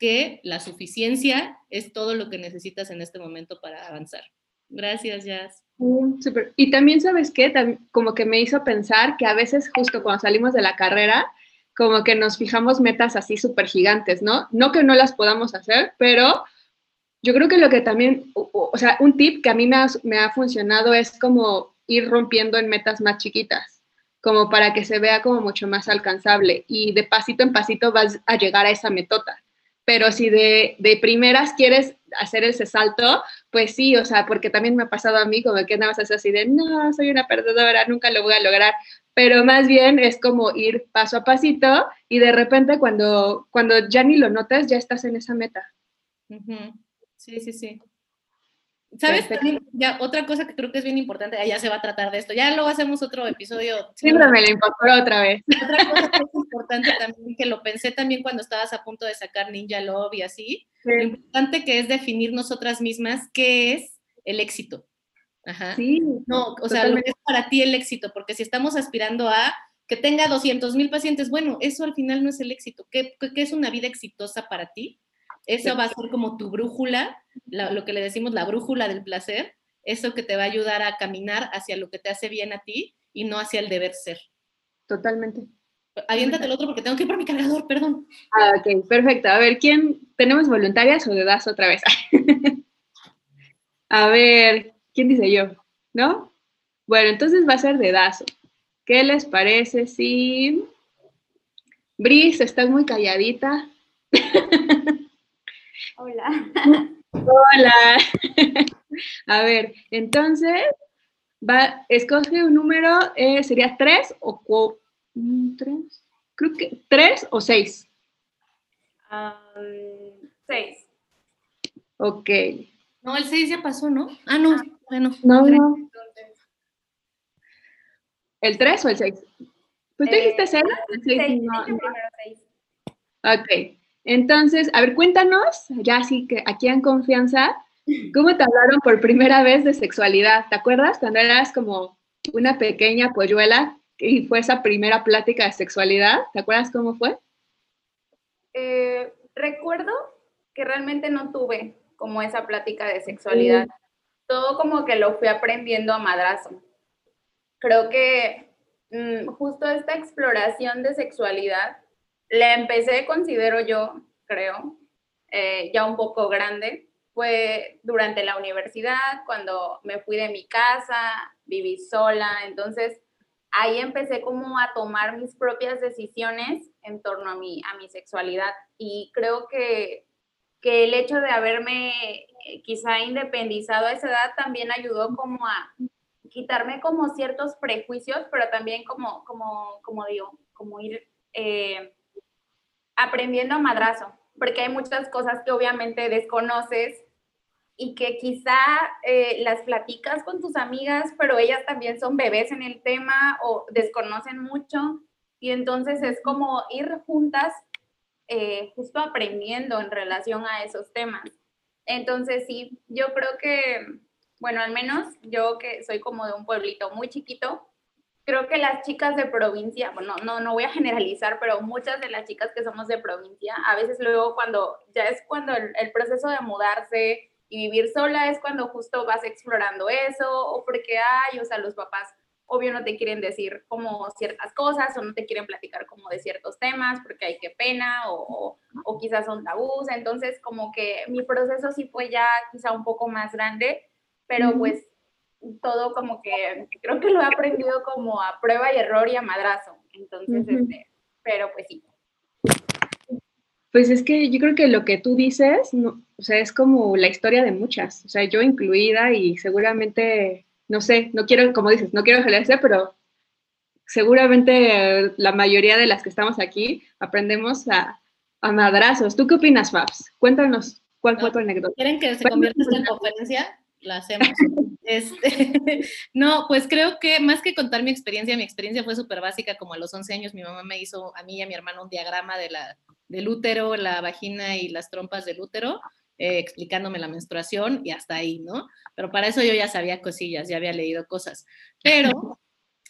que la suficiencia es todo lo que necesitas en este momento para avanzar. Gracias, Jazz. Y también, ¿sabes qué? como que me hizo pensar que a veces justo cuando salimos de la carrera, como que nos fijamos metas así súper gigantes, ¿no? No que no las podamos hacer, pero yo creo que lo que también, o, sea, un tip que a mí me ha, me ha funcionado es como ir rompiendo en metas más chiquitas, como para que se vea como mucho más alcanzable y de pasito en pasito vas a llegar a esa metota pero si de, de, primeras quieres hacer ese salto, pues sí, o sea, porque también me ha pasado a mí como que nada más es así de, no, soy una perdedora, nunca lo voy a lograr, pero más bien es como ir paso a pasito y de repente cuando, cuando ya ni lo notas, ya estás en esa meta. Sí, sí, sí. ¿Sabes? ya otra cosa que creo que es bien importante, ya se va a tratar de esto, ya luego hacemos otro episodio. Siempre me lo incorporó otra vez. Otra cosa que es importante también, que lo pensé también cuando estabas a punto de sacar Ninja Love y así, lo importante que es definir nosotras mismas qué es el éxito. Ajá. Sí. No, o sea, lo que es para ti el éxito, porque si estamos aspirando a que tenga 200 mil pacientes, bueno, eso al final no es el éxito. ¿Qué, ¿Qué es una vida exitosa para ti? Eso va a ser como tu brújula, lo que le decimos la brújula del placer, eso que te va a ayudar a caminar hacia lo que te hace bien a ti y no hacia el deber ser. Totalmente. Aviéntate el otro porque tengo que ir por mi cargador, perdón. Ah, ok, perfecto. A ver, ¿quién tenemos voluntarias o le das otra vez? a ver, ¿quién dice yo? ¿No? Bueno, entonces va a ser de Dazo. ¿Qué les parece si... Brice, estás muy calladita. Hola. Hola. A ver, entonces, va, escoge un número, eh, ¿sería tres o tres? Creo que tres o seis. seis. Ok. No, el seis ya pasó, ¿no? Ah, no, bueno. No, no. ¿El tres o el seis? Pues tú dijiste cero. El seis, no, Ok. Entonces, a ver, cuéntanos, ya así que aquí en confianza, ¿cómo te hablaron por primera vez de sexualidad? ¿Te acuerdas cuando eras como una pequeña polluela y fue esa primera plática de sexualidad? ¿Te acuerdas cómo fue? Eh, recuerdo que realmente no tuve como esa plática de sexualidad. Todo como que lo fui aprendiendo a madrazo. Creo que mm, justo esta exploración de sexualidad la empecé, considero yo, creo, eh, ya un poco grande. Fue durante la universidad, cuando me fui de mi casa, viví sola, entonces ahí empecé como a tomar mis propias decisiones en torno a mi, a mi sexualidad. Y creo que, que el hecho de haberme eh, quizá independizado a esa edad también ayudó como a quitarme como ciertos prejuicios, pero también como, como, como digo, como ir eh, aprendiendo a madrazo, porque hay muchas cosas que obviamente desconoces y que quizá eh, las platicas con tus amigas, pero ellas también son bebés en el tema o desconocen mucho. Y entonces es como ir juntas eh, justo aprendiendo en relación a esos temas. Entonces sí, yo creo que, bueno, al menos yo que soy como de un pueblito muy chiquito, creo que las chicas de provincia, bueno, no, no voy a generalizar, pero muchas de las chicas que somos de provincia, a veces luego cuando, ya es cuando el, proceso de mudarse y vivir sola es cuando justo vas explorando eso, o porque hay, o sea, los papás obvio no te quieren decir como ciertas cosas o no te quieren platicar como de ciertos temas porque hay que pena o, o, quizás son tabús. Entonces, como que mi proceso sí fue ya quizá un poco más grande, pero pues todo como que creo que lo he aprendido como a prueba y error y a madrazo. Entonces, este, pero pues sí. Pues es que yo creo que lo que tú dices, no, o sea, es como la historia de muchas, o sea, yo incluida y seguramente, no sé, no quiero, como dices, no quiero generalizar, pero seguramente la mayoría de las que estamos aquí aprendemos a, a madrazos. ¿Tú qué opinas, Fabs? Cuéntanos, ¿cuál fue tu anécdota? ¿Quieren que se convierta en conferencia? La hacemos. Este, no, pues creo que más que contar mi experiencia, mi experiencia fue súper básica, como a los 11 años mi mamá me hizo a mí y a mi hermano un diagrama de la, del útero, la vagina y las trompas del útero, eh, explicándome la menstruación y hasta ahí, ¿no? Pero para eso yo ya sabía cosillas, ya había leído cosas. Pero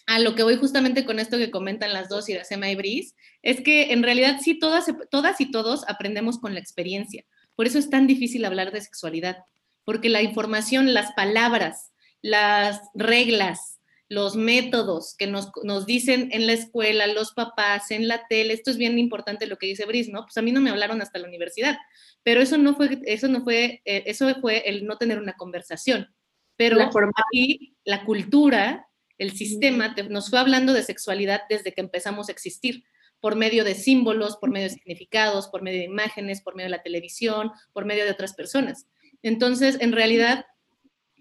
a lo que voy justamente con esto que comentan las dos, Iracema y Bris, es que en realidad sí todas, todas y todos aprendemos con la experiencia. Por eso es tan difícil hablar de sexualidad, porque la información, las palabras, las reglas, los métodos que nos, nos, dicen en la escuela, los papás, en la tele, esto es bien importante lo que dice Bris, ¿no? Pues a mí no me hablaron hasta la universidad, pero eso no fue, eso no fue, eh, eso fue el no tener una conversación. Pero aquí la cultura el sistema nos fue hablando de sexualidad desde que empezamos a existir, por medio de símbolos, por medio de significados, por medio de imágenes, por medio de la televisión, por medio de otras personas. Entonces, en realidad,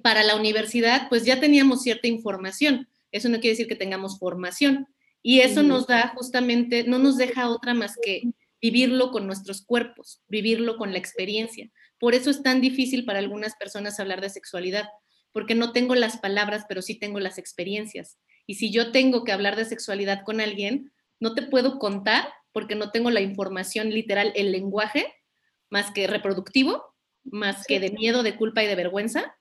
para la universidad, pues ya teníamos cierta información. Eso no quiere decir que tengamos formación. Y eso nos da justamente, no nos deja otra más que vivirlo con nuestros cuerpos, vivirlo con la experiencia. Por eso es tan difícil para algunas personas hablar de sexualidad, porque no tengo las palabras, pero sí tengo las experiencias. Y si yo tengo que hablar de sexualidad con alguien, no te puedo contar porque no tengo la información literal, el lenguaje, más que reproductivo, más que de miedo, de culpa y de vergüenza,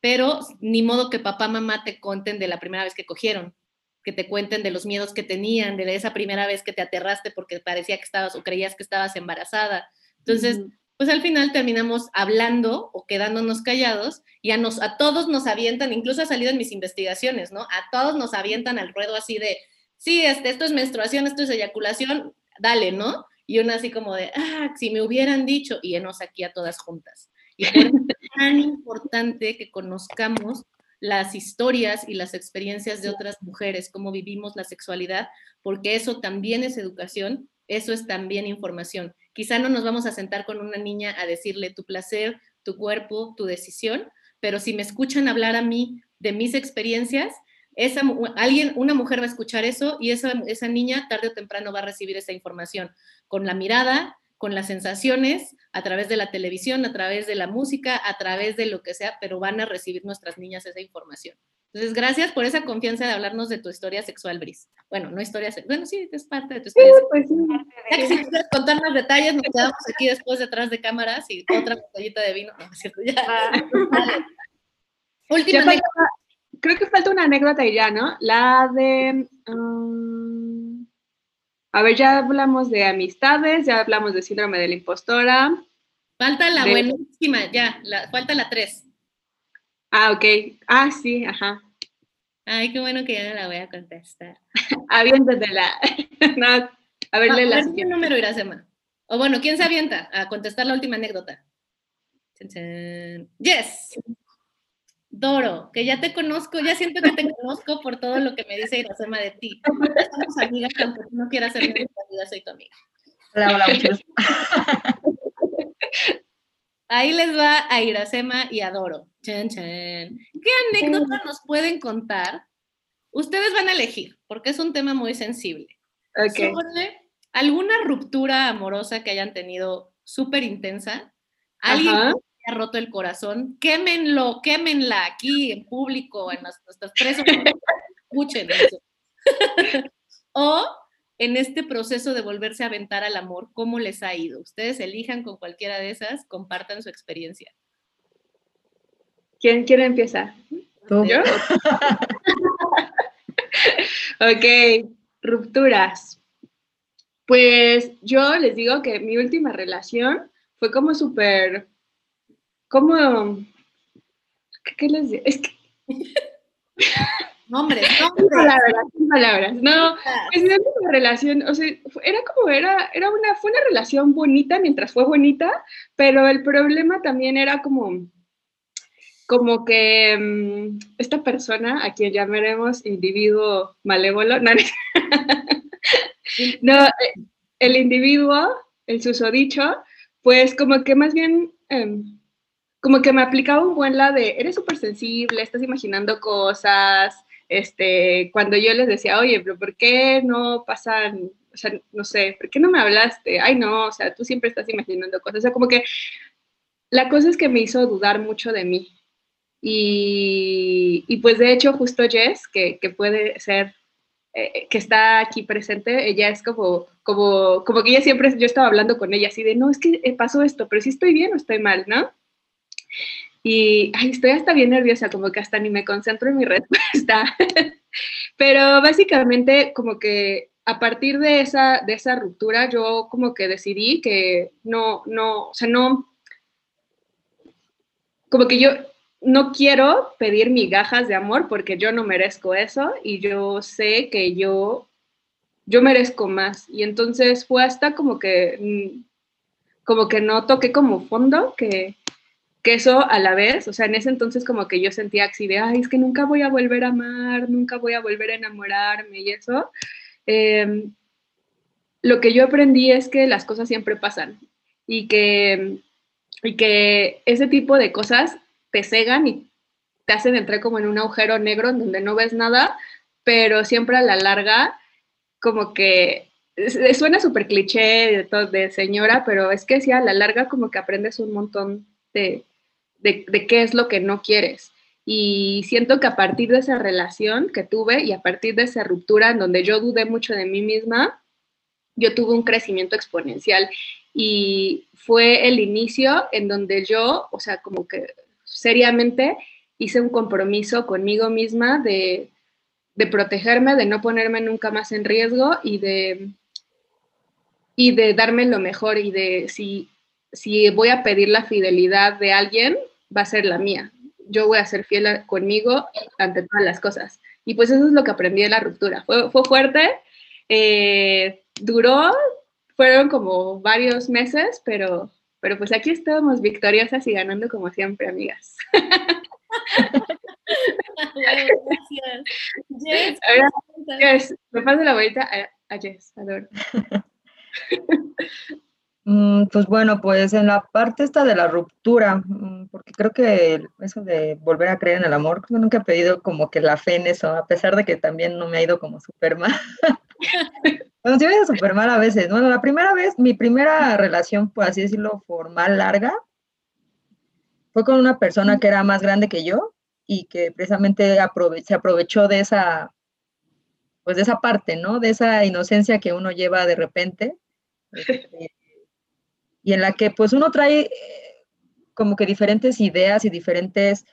pero ni modo que papá, mamá te cuenten de la primera vez que cogieron, que te cuenten de los miedos que tenían, de esa primera vez que te aterraste porque parecía que estabas o creías que estabas embarazada. Entonces, pues al final terminamos hablando o quedándonos callados y a, nos, a todos nos avientan, incluso ha salido en mis investigaciones, ¿no? A todos nos avientan al ruedo así de, sí, este, esto es menstruación, esto es eyaculación, dale, ¿no? Y uno así como de, ah, si me hubieran dicho, y enos aquí a todas juntas. Y es tan importante que conozcamos las historias y las experiencias de otras mujeres, cómo vivimos la sexualidad, porque eso también es educación, eso es también información. Quizá no nos vamos a sentar con una niña a decirle tu placer, tu cuerpo, tu decisión, pero si me escuchan hablar a mí de mis experiencias, esa, alguien, una mujer va a escuchar eso y esa, esa niña tarde o temprano va a recibir esa información con la mirada, con las sensaciones, a través de la televisión, a través de la música, a través de lo que sea, pero van a recibir nuestras niñas esa información. Entonces, gracias por esa confianza de hablarnos de tu historia sexual, Bris. Bueno, no historia sexual, bueno, sí, es parte de tu historia. Sí, pues sí. si quieres contar más detalles, nos quedamos aquí después detrás de cámaras y otra botellita de vino. No, es cierto, ya. Ah. Última Creo que falta una anécdota y ya, ¿no? La de... Um, a ver, ya hablamos de amistades, ya hablamos de síndrome de la impostora. Falta la buenísima, ya, la, falta la tres. Ah, ok. Ah, sí, ajá. Ay, qué bueno que ya no la voy a contestar. Aviéntatela. no, a verle la. ¿Qué número irá Sema? O bueno, ¿quién se avienta a contestar la última anécdota? Yes. Doro, que ya te conozco, ya siento que te conozco por todo lo que me dice Iracema de ti. Somos amigas, aunque tú no quieras ser mi amiga, soy tu amiga. Hola, hola, muchas Ahí les va a Iracema y a Doro. Chan, chan. ¿Qué anécdota nos pueden contar? Ustedes van a elegir, porque es un tema muy sensible. Okay. Sobre alguna ruptura amorosa que hayan tenido súper intensa. Alguien que haya roto el corazón. Quémenlo, quémenla aquí en público, en nuestras tres. Escuchen eso. o en este proceso de volverse a aventar al amor, ¿cómo les ha ido? Ustedes elijan con cualquiera de esas, compartan su experiencia. ¿Quién quiere empezar? ¿Yo? ok, rupturas. Pues yo les digo que mi última relación fue como súper, como, ¿qué, les digo? Es que... Nombres, nombres. palabras, palabras. No, pues mi última relación, o sea, era como, era, era una, fue una relación bonita mientras fue bonita, pero el problema también era como, como que mm, esta persona, a quien llamaremos individuo malévolo, no, no el individuo, el susodicho, pues como que más bien, em, como que me aplicaba un buen la de, eres súper sensible, estás imaginando cosas, este, cuando yo les decía, oye, pero ¿por qué no pasan o sea, no sé, ¿por qué no me hablaste? Ay, no, o sea, tú siempre estás imaginando cosas. O sea, como que la cosa es que me hizo dudar mucho de mí. Y, y pues de hecho, justo Jess, que, que puede ser eh, que está aquí presente, ella es como, como, como que ella siempre, yo estaba hablando con ella así de, no, es que eh, pasó esto, pero si estoy bien o estoy mal, ¿no? Y estoy hasta bien nerviosa, como que hasta ni me concentro en mi respuesta. pero básicamente como que a partir de esa, de esa ruptura yo como que decidí que no, no, o sea, no, como que yo, no quiero pedir migajas de amor porque yo no merezco eso y yo sé que yo, yo merezco más. Y entonces fue hasta como que, mm, como que no toqué como fondo, que, que eso a la vez, o sea, en ese entonces como que yo sentía así de, ay, es que nunca voy a volver a amar, nunca voy a volver a enamorarme y eso. Em, lo que yo aprendí es que las cosas siempre pasan y que, y que ese tipo de cosas te cegan y te hacen entrar como en un agujero negro en donde no ves nada, pero siempre a la larga, como que suena súper cliché de, de señora, pero es que sí, a la larga como que aprendes un montón de, de, de qué es lo que no quieres. Y siento que a partir de esa relación que tuve y a partir de esa ruptura en donde yo dudé mucho de mí misma, yo tuve un crecimiento exponencial y fue el inicio en donde yo, o sea, como que seriamente hice un compromiso conmigo misma de, protegerme, de no ponerme nunca más en riesgo y de, y de darme lo mejor y de si, si voy a pedir la fidelidad de alguien, va a ser la mía. Yo voy a ser fiel conmigo ante todas las cosas. Y pues eso es lo que aprendí de la ruptura. Fue, fue fuerte, eh, duró, fueron como varios meses, pero pero pues aquí estamos victoriosas y ganando como siempre, amigas. gracias. Jess, me paso la vuelta a, Jess, adoro. Mm, pues bueno, pues en la parte esta de la ruptura, mm, porque creo que eso de volver a creer en el amor, nunca he pedido como que la fe en eso, a pesar de que también no me ha ido como súper mal. Bueno, sí me ido súper mal a veces. Bueno, la primera vez, mi primera relación, por así decirlo, formal, larga, fue con una persona que era más grande que yo y que precisamente se aprovechó de esa, pues de esa parte, ¿no? De esa inocencia que uno lleva de repente. Este, y en la que pues uno trae eh, como que diferentes ideas y diferentes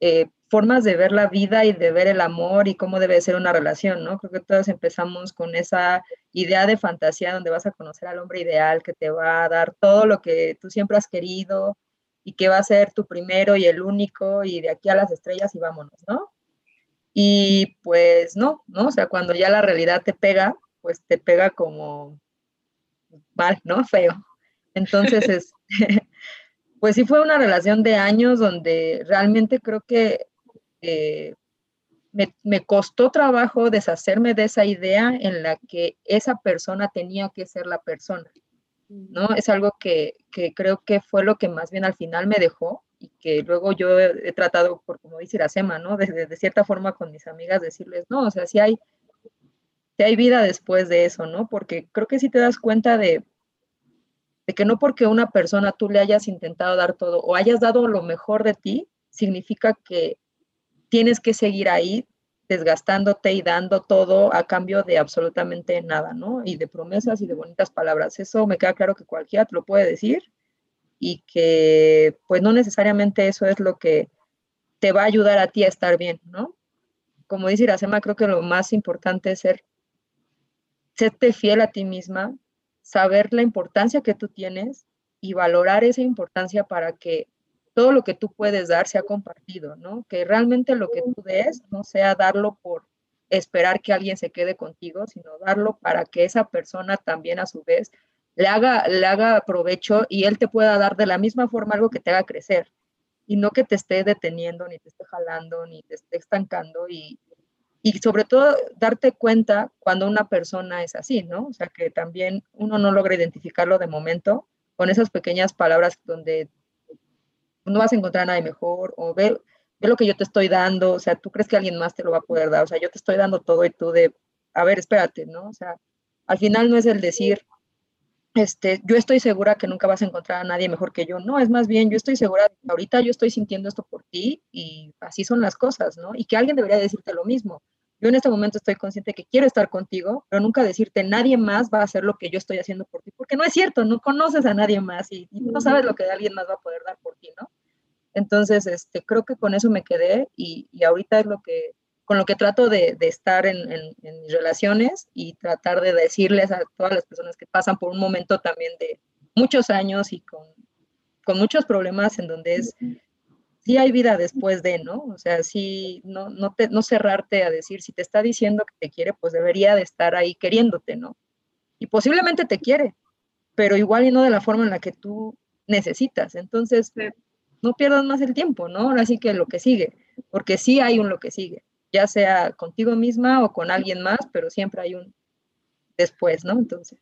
eh, formas de ver la vida y de ver el amor y cómo debe ser una relación, ¿no? Creo que todos empezamos con esa idea de fantasía donde vas a conocer al hombre ideal que te va a dar todo lo que tú siempre has querido y que va a ser tu primero y el único y de aquí a las estrellas y vámonos, ¿no? Y pues no, ¿no? O sea, cuando ya la realidad te pega, pues te pega como mal, ¿no? Feo. Entonces, es, pues sí fue una relación de años donde realmente creo que eh, me, costó trabajo deshacerme de esa idea en la que esa persona tenía que ser la persona, ¿no? Es algo que, creo que fue lo que más bien al final me dejó y que luego yo he, tratado, por como dice Iracema, ¿no? De, de, cierta forma con mis amigas decirles, no, o sea, si hay, si hay vida después de eso, ¿no? Porque creo que si te das cuenta de, de que no porque una persona tú le hayas intentado dar todo o hayas dado lo mejor de ti, significa que tienes que seguir ahí desgastándote y dando todo a cambio de absolutamente nada, ¿no? Y de promesas y de bonitas palabras. Eso me queda claro que cualquiera te lo puede decir y que pues no necesariamente eso es lo que te va a ayudar a ti a estar bien, ¿no? Como dice Iracema, creo que lo más importante es ser, serte fiel a ti misma, saber la importancia que tú tienes y valorar esa importancia para que todo lo que tú puedes dar sea compartido, ¿no? Que realmente lo que tú des no sea darlo por esperar que alguien se quede contigo, sino darlo para que esa persona también a su vez le haga, le haga provecho y él te pueda dar de la misma forma algo que te haga crecer y no que te esté deteniendo, ni te esté jalando, ni te esté estancando y, y sobre todo darte cuenta cuando una persona es así, ¿no? O sea, que también uno no logra identificarlo de momento con esas pequeñas palabras donde no vas a encontrar nada mejor o ve, ve lo que yo te estoy dando, o sea, tú crees que alguien más te lo va a poder dar, o sea, yo te estoy dando todo y tú de, a ver, espérate, ¿no? O sea, Al final no es el decir, este, yo estoy segura que nunca vas a encontrar a nadie mejor que yo. No, es más bien, yo estoy segura, ahorita yo estoy sintiendo esto por ti y así son las cosas, ¿no? Y que alguien debería decirte lo mismo. Yo en este momento estoy consciente que quiero estar contigo, pero nunca decirte nadie más va a hacer lo que yo estoy haciendo por ti, porque no es cierto, no conoces a nadie más y, no sabes lo que alguien más va a poder dar por ti, ¿no? Entonces, este, creo que con eso me quedé y, y ahorita es lo que, con lo que trato de, de estar en, en, en, mis relaciones y tratar de decirles a todas las personas que pasan por un momento también de muchos años y con, con muchos problemas en donde es, sí hay vida después de, ¿no? O sea, sí, no, no, te, no cerrarte a decir, si te está diciendo que te quiere, pues debería de estar ahí queriéndote, ¿no? Y posiblemente te quiere, pero igual y no de la forma en la que tú necesitas. Entonces, no pierdas más el tiempo, ¿no? Ahora sí que lo que sigue, porque sí hay un lo que sigue ya sea contigo misma o con alguien más, pero siempre hay un después, ¿no? Entonces.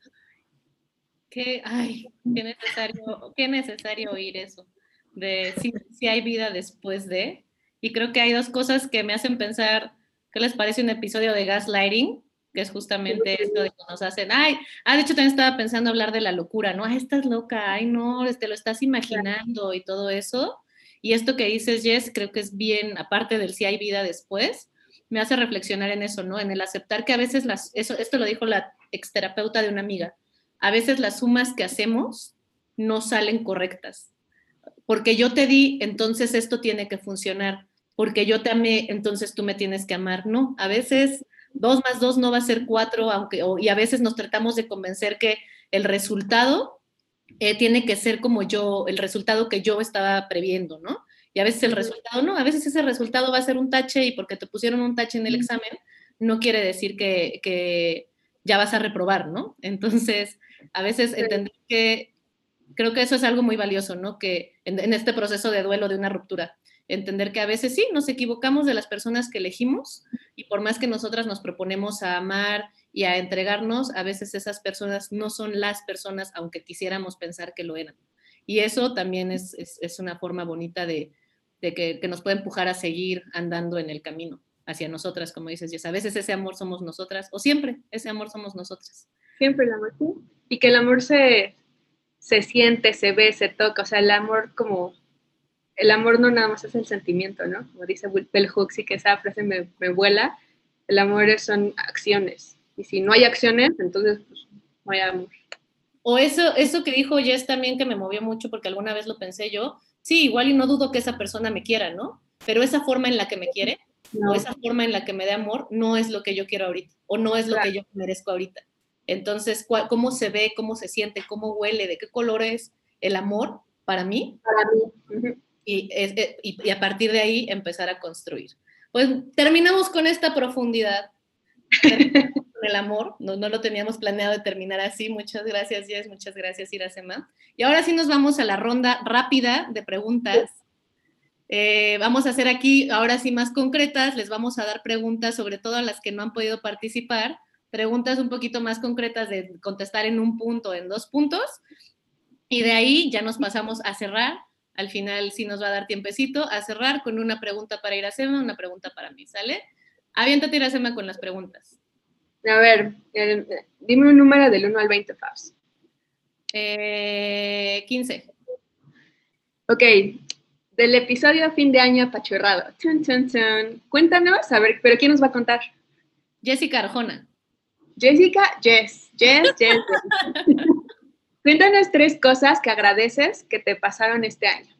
Qué, ay, qué necesario, qué necesario oír eso, de si, si hay vida después de. Y creo que hay dos cosas que me hacen pensar, ¿qué les parece un episodio de gaslighting? Que es justamente esto de que nos hacen, ay, ah, de hecho también estaba pensando hablar de la locura, ¿no? Ay, estás loca, ay, no, te este, lo estás imaginando y todo eso. Y esto que dices, Jess, creo que es bien, aparte del si hay vida después, me hace reflexionar en eso, ¿no? En el aceptar que a veces las, eso, esto lo dijo la exterapeuta de una amiga, a veces las sumas que hacemos no salen correctas. Porque yo te di, entonces esto tiene que funcionar. Porque yo te amé, entonces tú me tienes que amar. No, a veces dos más dos no va a ser cuatro, aunque, y a veces nos tratamos de convencer que el resultado eh, tiene que ser como yo, el resultado que yo estaba previendo, ¿no? Y a veces el resultado no, a veces ese resultado va a ser un tache y porque te pusieron un tache en el examen, no quiere decir que, que ya vas a reprobar, ¿no? Entonces, a veces entender que creo que eso es algo muy valioso, ¿no? Que en, en, este proceso de duelo de una ruptura, entender que a veces sí, nos equivocamos de las personas que elegimos y por más que nosotras nos proponemos a amar y a entregarnos, a veces esas personas no son las personas, aunque quisiéramos pensar que lo eran. Y eso también es, es, es una forma bonita de, de que, que, nos puede empujar a seguir andando en el camino hacia nosotras, como dices, Jess. A veces ese amor somos nosotras, o siempre ese amor somos nosotras. Siempre el amor, sí. Y que el amor se, se siente, se ve, se toca, o sea, el amor como, el amor no nada más es el sentimiento, ¿no? Como dice Bell Hooks y que esa frase me, me vuela, el amor son acciones. Y si no hay acciones, entonces pues, no hay amor. O eso, eso que dijo Jess también que me movió mucho porque alguna vez lo pensé yo, sí, igual y no dudo que esa persona me quiera, ¿no? Pero esa forma en la que me quiere no. o esa forma en la que me dé amor no es lo que yo quiero ahorita o no es lo claro. que yo merezco ahorita. Entonces, ¿cómo se ve, cómo se siente, cómo huele, de qué color es el amor para mí? Para mí. Uh -huh. y, es, y, y, a partir de ahí empezar a construir. Pues terminamos con esta profundidad. el amor, no, no, lo teníamos planeado de terminar así. Muchas gracias, Jess, muchas gracias, Iracema. Y ahora sí nos vamos a la ronda rápida de preguntas. Eh, vamos a hacer aquí, ahora sí más concretas, les vamos a dar preguntas, sobre todo a las que no han podido participar, preguntas un poquito más concretas de contestar en un punto, en dos puntos, y de ahí ya nos pasamos a cerrar. Al final sí nos va a dar tiempecito a cerrar con una pregunta para Iracema, una pregunta para mí, ¿sale? Aviéntate, Iracema, con las preguntas. A ver, dime un número del 1 al 20, Fabs. Eh, 15. Ok, del episodio fin de año apachurrado. Chun, chun, chun. Cuéntanos, a ver, pero ¿quién nos va a contar? Jessica Arjona. Jessica, Jess, Jess, Jess. Cuéntanos tres cosas que agradeces que te pasaron este año.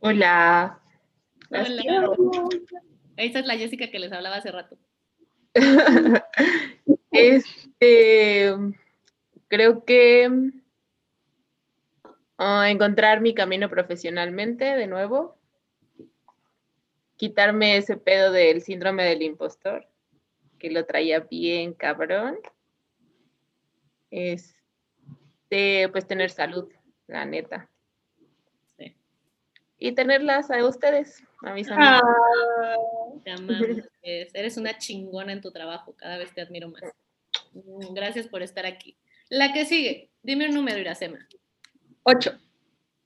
Hola. Hola. Esta es la Jessica que les hablaba hace rato. este, creo que uh, encontrar mi camino profesionalmente de nuevo, quitarme ese pedo del síndrome del impostor, que lo traía bien cabrón. Este, pues tener salud, la neta. Sí. Y tenerlas a ustedes, a mis amigos. Ah. Te amamos. Eres una chingona en tu trabajo, cada vez te admiro más. Mm, gracias por estar aquí. La que sigue, dime un número, Iracema. Ocho.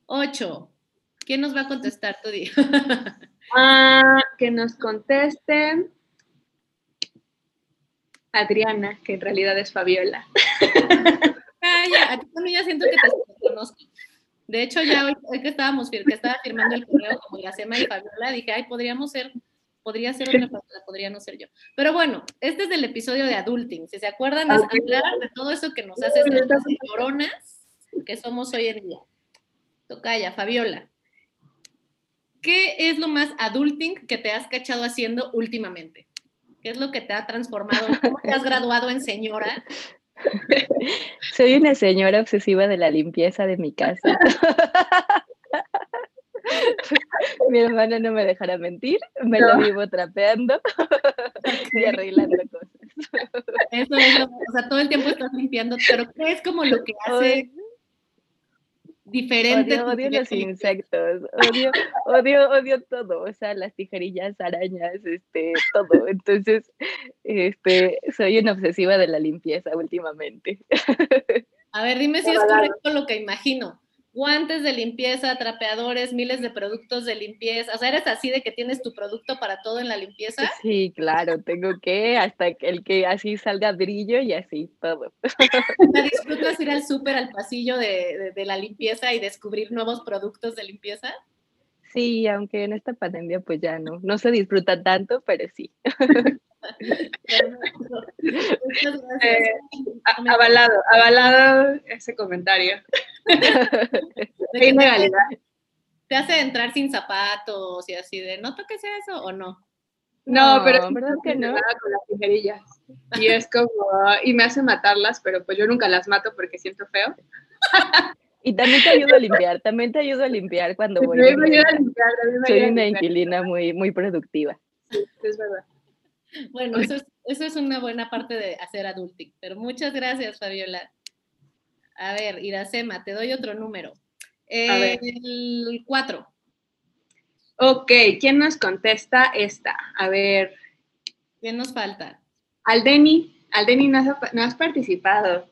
Ocho. ¿Quién nos va a contestar tu día? ah, que nos conteste. Adriana, que en realidad es Fabiola. Ah, ya, a ti también ya siento que te conozco. De hecho, ya hoy, que estábamos que estaba firmando el correo como Iracema y Fabiola, dije, ay, podríamos ser, podría ser otra persona, podría no ser yo. Pero bueno, este es el episodio de Adulting. Si se acuerdan, es hablar de todo eso que nos hace ser las coronas que somos hoy en día. Tocaya, Fabiola. ¿Qué es lo más adulting que te has cachado haciendo últimamente? ¿Qué es lo que te ha transformado? ¿Cómo te has graduado en señora? Soy una señora obsesiva de la limpieza de mi casa. mi hermana no me dejará mentir, me lo vivo trapeando y arreglando cosas. Eso es, lo, o sea, todo el tiempo estás limpiando, pero ¿qué es como lo que hace diferente. Odio, los insectos, odio, odio, odio todo, o sea, las tijerillas, arañas, este, todo. Entonces, este, soy una obsesiva de la limpieza últimamente. A ver, dime si es correcto lo que imagino guantes de limpieza, trapeadores, miles de productos de limpieza. O sea, eres así de que tienes tu producto para todo en la limpieza. Sí, claro, tengo que hasta el que así salga brillo y así todo. ¿Te disfrutas ir al súper, al pasillo de, de, la limpieza y descubrir nuevos productos de limpieza? Sí, aunque en esta pandemia pues ya no, no se disfruta tanto, pero sí. Eh, avalado, avalado ese comentario. Te hace entrar sin zapatos y así de, ¿no toques eso o no? No, pero verdad que no. Con las tijerillas. Y es como, y me hace matarlas, pero pues yo nunca las mato porque siento feo. Y también te ayudo a limpiar, también te ayudo a limpiar cuando voy. a limpiar, Soy una inquilina muy, muy productiva. Sí, es verdad. Bueno, eso es, eso es una buena parte de hacer adulting, pero muchas gracias, Fabiola. A ver, Iracema, te doy otro número. el 4. Ok, ¿quién nos contesta esta? A ver. ¿Quién nos falta? Aldeni, Aldeni, no has, no has participado.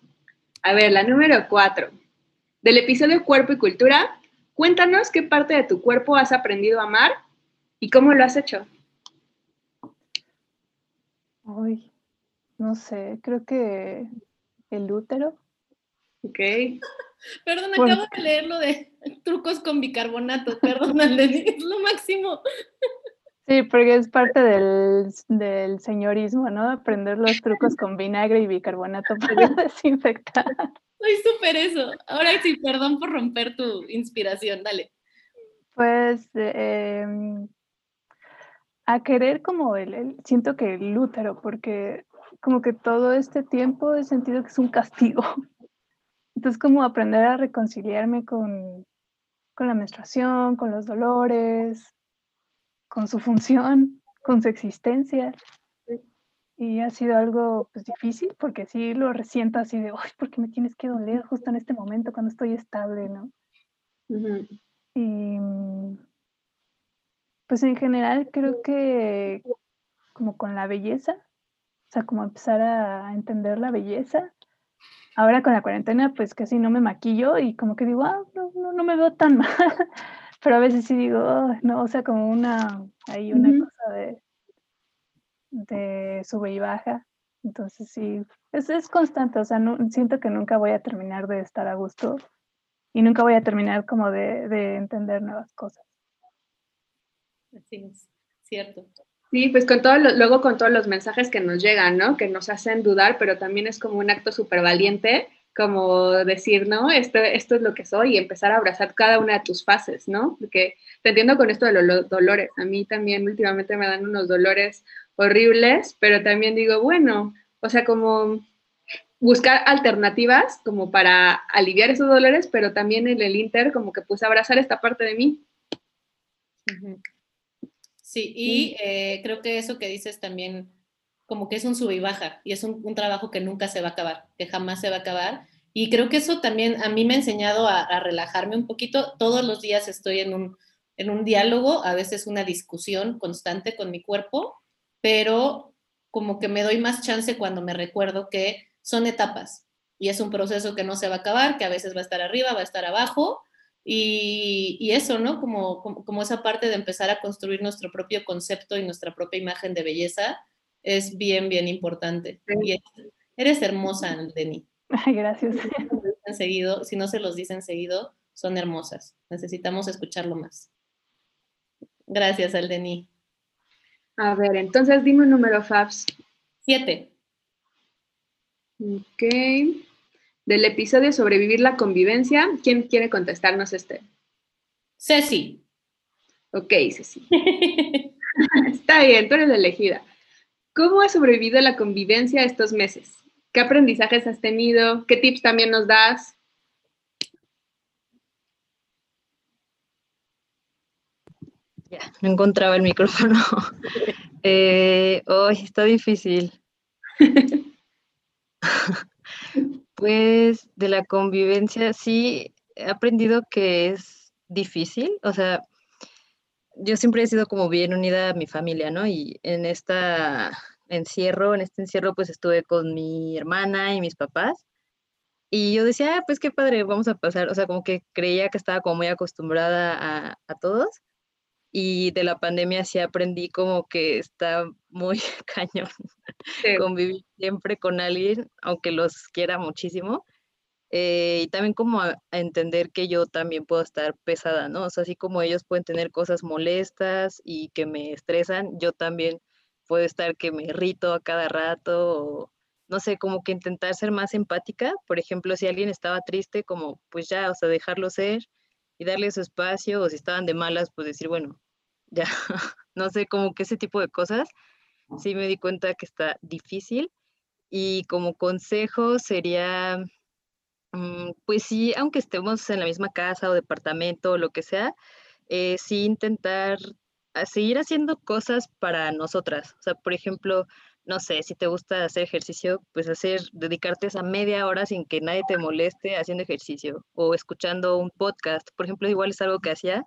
A ver, la número 4. Del episodio Cuerpo y Cultura, cuéntanos qué parte de tu cuerpo has aprendido a amar y cómo lo has hecho. Ay, no sé, creo que el útero. Ok. Perdón, acabo de leer lo de trucos con bicarbonato, perdón, es lo máximo. Sí, porque es parte del, del, señorismo, ¿no? Aprender los trucos con vinagre y bicarbonato para desinfectar. Soy súper eso. Ahora sí, perdón por romper tu inspiración, dale. Pues eh, a querer como el, siento que el útero, porque como que todo este tiempo he sentido que es un castigo. Entonces como aprender a reconciliarme con, con la menstruación, con los dolores, con su función, con su existencia. Y ha sido algo pues, difícil porque sí lo resiento así de, ay, ¿por qué me tienes que doler justo en este momento cuando estoy estable, no? Y pues en general creo que como con la belleza, o sea, como empezar a entender la belleza. Ahora con la cuarentena, pues casi no me maquillo y como que digo, ah, no, no, me veo tan mal. Pero a veces sí digo, no, o sea, como una, hay una cosa de, de sube y baja. Entonces sí, es, es constante, o sea, no, siento que nunca voy a terminar de estar a gusto y nunca voy a terminar como de, de entender nuevas cosas. Así es, cierto. Sí, pues con todo, luego con todos los mensajes que nos llegan, ¿no? Que nos hacen dudar, pero también es como un acto súper valiente, como decir, ¿no? Esto, esto es lo que soy y empezar a abrazar cada una de tus fases, ¿no? Porque te entiendo con esto de los dolores. A mí también últimamente me dan unos dolores horribles, pero también digo, bueno, o sea, como buscar alternativas como para aliviar esos dolores, pero también en el Inter como que puse a abrazar esta parte de mí. Sí, y eh, creo que eso que dices también, como que es un sub y baja, y es un, trabajo que nunca se va a acabar, que jamás se va a acabar. Y creo que eso también a mí me ha enseñado a, relajarme un poquito. Todos los días estoy en un, en un diálogo, a veces una discusión constante con mi cuerpo, pero como que me doy más chance cuando me recuerdo que son etapas y es un proceso que no se va a acabar, que a veces va a estar arriba, va a estar abajo, y, eso, ¿no? Como, como, esa parte de empezar a construir nuestro propio concepto y nuestra propia imagen de belleza, es bien, bien importante. eres hermosa, Denny. Ay, gracias. Seguido, si no se los dicen seguido, son hermosas. Necesitamos escucharlo más. Gracias, Aldeni. A ver, entonces dime un número, Fabs. Siete. Ok. Del episodio Sobrevivir la convivencia, ¿quién quiere contestarnos este? Ceci. Ok, Ceci. Está bien, tú eres la elegida. ¿Cómo has sobrevivido la convivencia estos meses? ¿Qué aprendizajes has tenido? ¿Qué tips también nos das? Ya, no encontraba el micrófono. eh, está difícil. pues de la convivencia sí he aprendido que es difícil. O sea, yo siempre he sido como bien unida a mi familia, ¿no? Y en esta encierro, en este encierro pues estuve con mi hermana y mis papás. Y yo decía, ah, pues qué padre, vamos a pasar, o sea, como que creía que estaba como muy acostumbrada a, a todos y de la pandemia sí aprendí como que está muy cañón convivir siempre con alguien, aunque los quiera muchísimo. Eh, y también como a, entender que yo también puedo estar pesada, ¿no? O sea, así como ellos pueden tener cosas molestas y que me estresan, yo también puedo estar que me irrito a cada rato o no sé, como que intentar ser más empática. Por ejemplo, si alguien estaba triste, como pues ya, o sea, dejarlo ser y darle su espacio, o si estaban de malas, pues decir, bueno, ya, no sé, como que ese tipo de cosas, sí me di cuenta que está difícil. Y como consejo sería, mm, pues sí, aunque estemos en la misma casa o departamento o lo que sea, eh, sí intentar seguir haciendo cosas para nosotras. O sea, por ejemplo, no sé, si te gusta hacer ejercicio, pues hacer, dedicarte esa media hora sin que nadie te moleste haciendo ejercicio o escuchando un podcast. Por ejemplo, igual es algo que hacía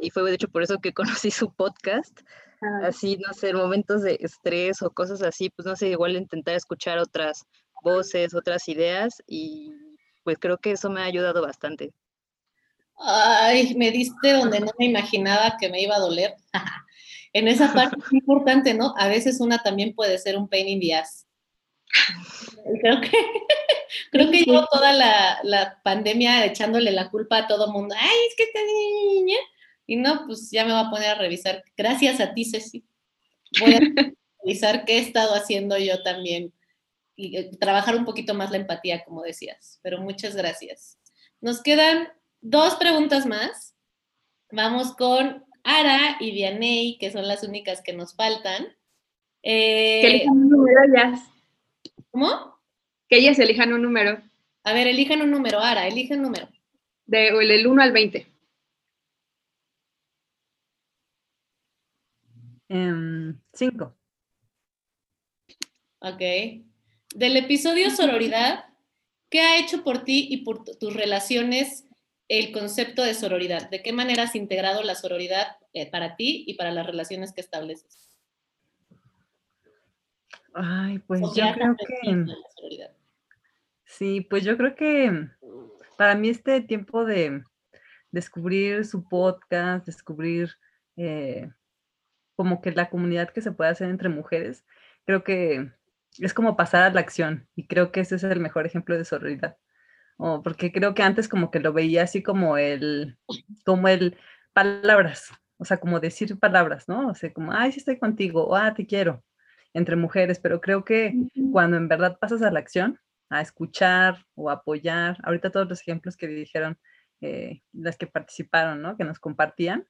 y fue de hecho por eso que conocí su podcast. Ah. Así, no sé, momentos de estrés o cosas así, pues no sé, igual intentar escuchar otras voces, otras ideas y pues creo que eso me ha ayudado bastante. Ay, me diste donde no me imaginaba que me iba a doler. en esa parte es importante, ¿no? A veces una también puede ser un pain in the ass. Creo que, creo que llevo toda la, la, pandemia echándole la culpa a todo mundo. Ay, es que te niña y no, pues ya me voy a poner a revisar. Gracias a ti, Ceci. Voy a revisar qué he estado haciendo yo también y eh, trabajar un poquito más la empatía, como decías. Pero muchas gracias. Nos quedan dos preguntas más. Vamos con Ara y Vianey, que son las únicas que nos faltan. Eh, que elijan un número ellas. ¿Cómo? Que ellas elijan un número. A ver, elijan un número. Ara, elige un número. De, el 1 al 20. Cinco. Ok. Del episodio Sororidad, ¿qué ha hecho por ti y por tus relaciones el concepto de sororidad? ¿De qué manera has integrado la sororidad eh, para ti y para las relaciones que estableces? Ay, pues yo creo que... Sí, pues yo creo que para mí este tiempo de descubrir su podcast, descubrir eh, como que la comunidad que se puede hacer entre mujeres, creo que es como pasar a la acción y creo que ese es el mejor ejemplo de sororidad. Oh, porque creo que antes como que lo veía así como el, como el palabras, o sea, como decir palabras, ¿no? O sea, como, ay, sí estoy contigo, o, ah, te quiero, entre mujeres, pero creo que cuando en verdad pasas a la acción, a escuchar o apoyar, ahorita todos los ejemplos que dijeron eh, las que participaron, ¿no? Que nos compartían,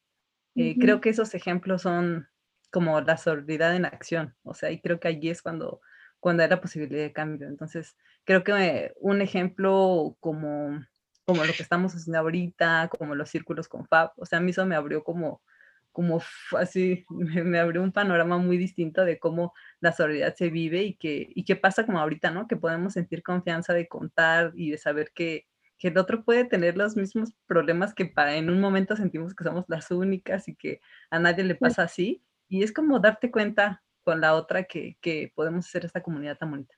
eh, creo que esos ejemplos son como la sororidad en acción, o sea, y creo que allí es cuando, cuando hay la posibilidad de cambio. Entonces, creo que un ejemplo como, como lo que estamos haciendo ahorita, como los círculos con FAB, o sea, a mí eso me abrió como, como así, me, abrió un panorama muy distinto de cómo la sororidad se vive y que, y qué pasa como ahorita, ¿no? Que podemos sentir confianza de contar y de saber que, que el otro puede tener los mismos problemas que para en un momento sentimos que somos las únicas y que a nadie le pasa así y es como darte cuenta con la otra que, podemos hacer esta comunidad tan bonita.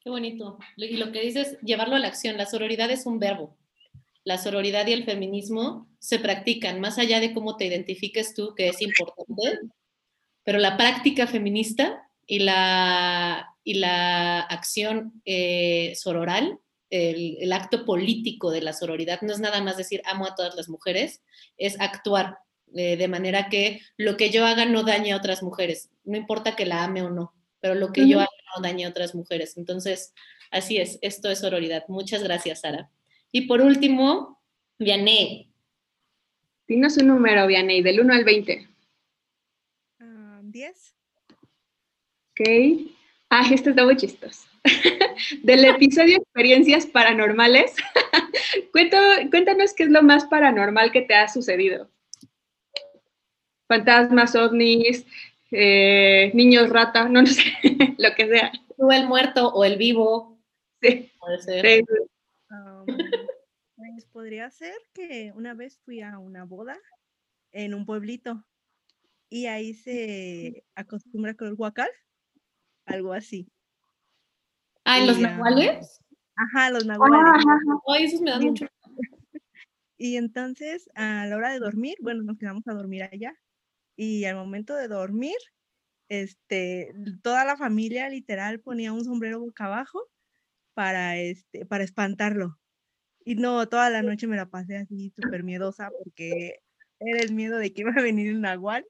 Qué bonito. Y lo que dices, llevarlo a la acción. La sororidad es un verbo. La sororidad y el feminismo se practican, más allá de cómo te identifiques tú, que es importante, pero la práctica feminista y la, y la acción eh, sororal, el, el, acto político de la sororidad, no es nada más decir amo a todas las mujeres, es actuar eh, de manera que lo que yo haga no dañe a otras mujeres, no importa que la ame o no, pero lo que yo haga no dañe a otras mujeres. Entonces, así es, esto es sororidad. Muchas gracias, Sara. Y por último, Vianey. Dinos un número, Vianey, del 1 al 20. 10. ok. Ah, esto está muy chistoso. Del episodio Experiencias Paranormales, cuéntanos qué es lo más paranormal que te ha sucedido. Fantasmas, ovnis, eh, niños rata, no, no sé, lo que sea. Tú el muerto o el vivo. Sí. Puede ser. Um, pues podría ser que una vez fui a una boda en un pueblito y ahí se acostumbra con el guacal, algo así. Ah, ¿en los nahuales? Ajá, los nahuales. Ay, esos me dan mucho. Y entonces, a la hora de dormir, bueno, nos quedamos a dormir allá. Y al momento de dormir, este, toda la familia literal ponía un sombrero boca abajo para, este, para espantarlo. Y no, toda la noche me la pasé así súper miedosa porque era el miedo de que iba a venir un nahual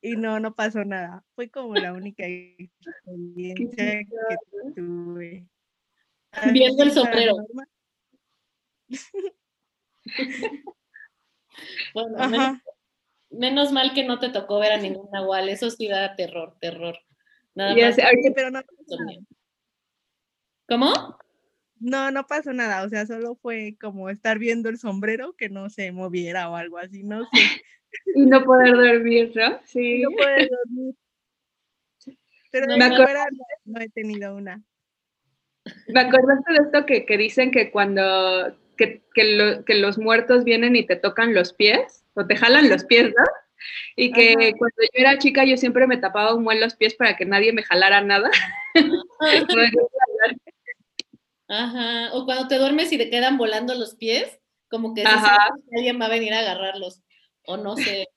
y no, no pasó nada. Fue como la única experiencia que tuve. Viendo el sombrero. bueno, menos, mal que no te tocó ver a ningún nahual, eso sí da terror, terror. Nada más. pero no ¿Cómo? No, no pasó nada, o sea, solo fue como estar viendo el sombrero que no se moviera o algo así, no sé. Y no poder dormir, ¿no? Sí. No poder dormir. Pero no, me fuera, no, he tenido una. Me acordaste de esto que, que dicen que cuando que, que, lo, que, los muertos vienen y te tocan los pies, o te jalan los pies, ¿no? Y que Ajá. cuando yo era chica yo siempre me tapaba un buen los pies para que nadie me jalara nada. Ajá, o cuando te duermes y te quedan volando los pies, como que alguien va a venir a agarrarlos o no sé,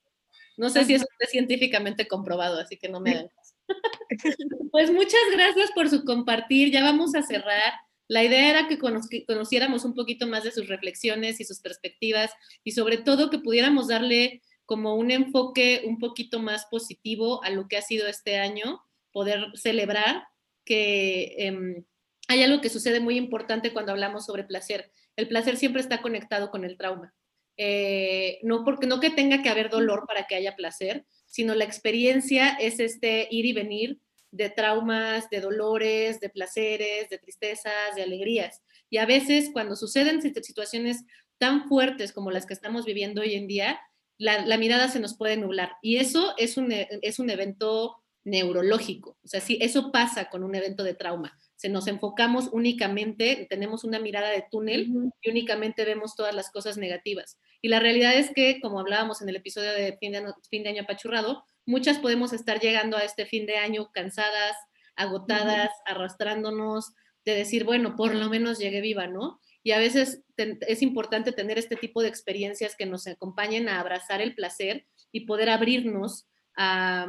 no sé si eso es científicamente comprobado, así que no me hagan caso. Pues muchas gracias por su compartir, ya vamos a cerrar. La idea era que conociéramos un poquito más de sus reflexiones y sus perspectivas y sobre todo que pudiéramos darle como un enfoque un poquito más positivo a lo que ha sido este año, poder celebrar que eh, hay algo que sucede muy importante cuando hablamos sobre placer. El placer siempre está conectado con el trauma. Eh, no porque no que tenga que haber dolor para que haya placer, sino la experiencia es este ir y venir de traumas, de dolores, de placeres, de tristezas, de alegrías. Y a veces cuando suceden situaciones tan fuertes como las que estamos viviendo hoy en día, la, la mirada se nos puede nublar. Y eso es un, es un evento neurológico. O sea, sí, eso pasa con un evento de trauma se nos enfocamos únicamente, tenemos una mirada de túnel y únicamente vemos todas las cosas negativas. Y la realidad es que, como hablábamos en el episodio de fin de, fin de año apachurrado, muchas podemos estar llegando a este fin de año cansadas, agotadas, arrastrándonos, de decir, bueno, por lo menos llegué viva, ¿no? Y a veces es importante tener este tipo de experiencias que nos acompañen a abrazar el placer y poder abrirnos a,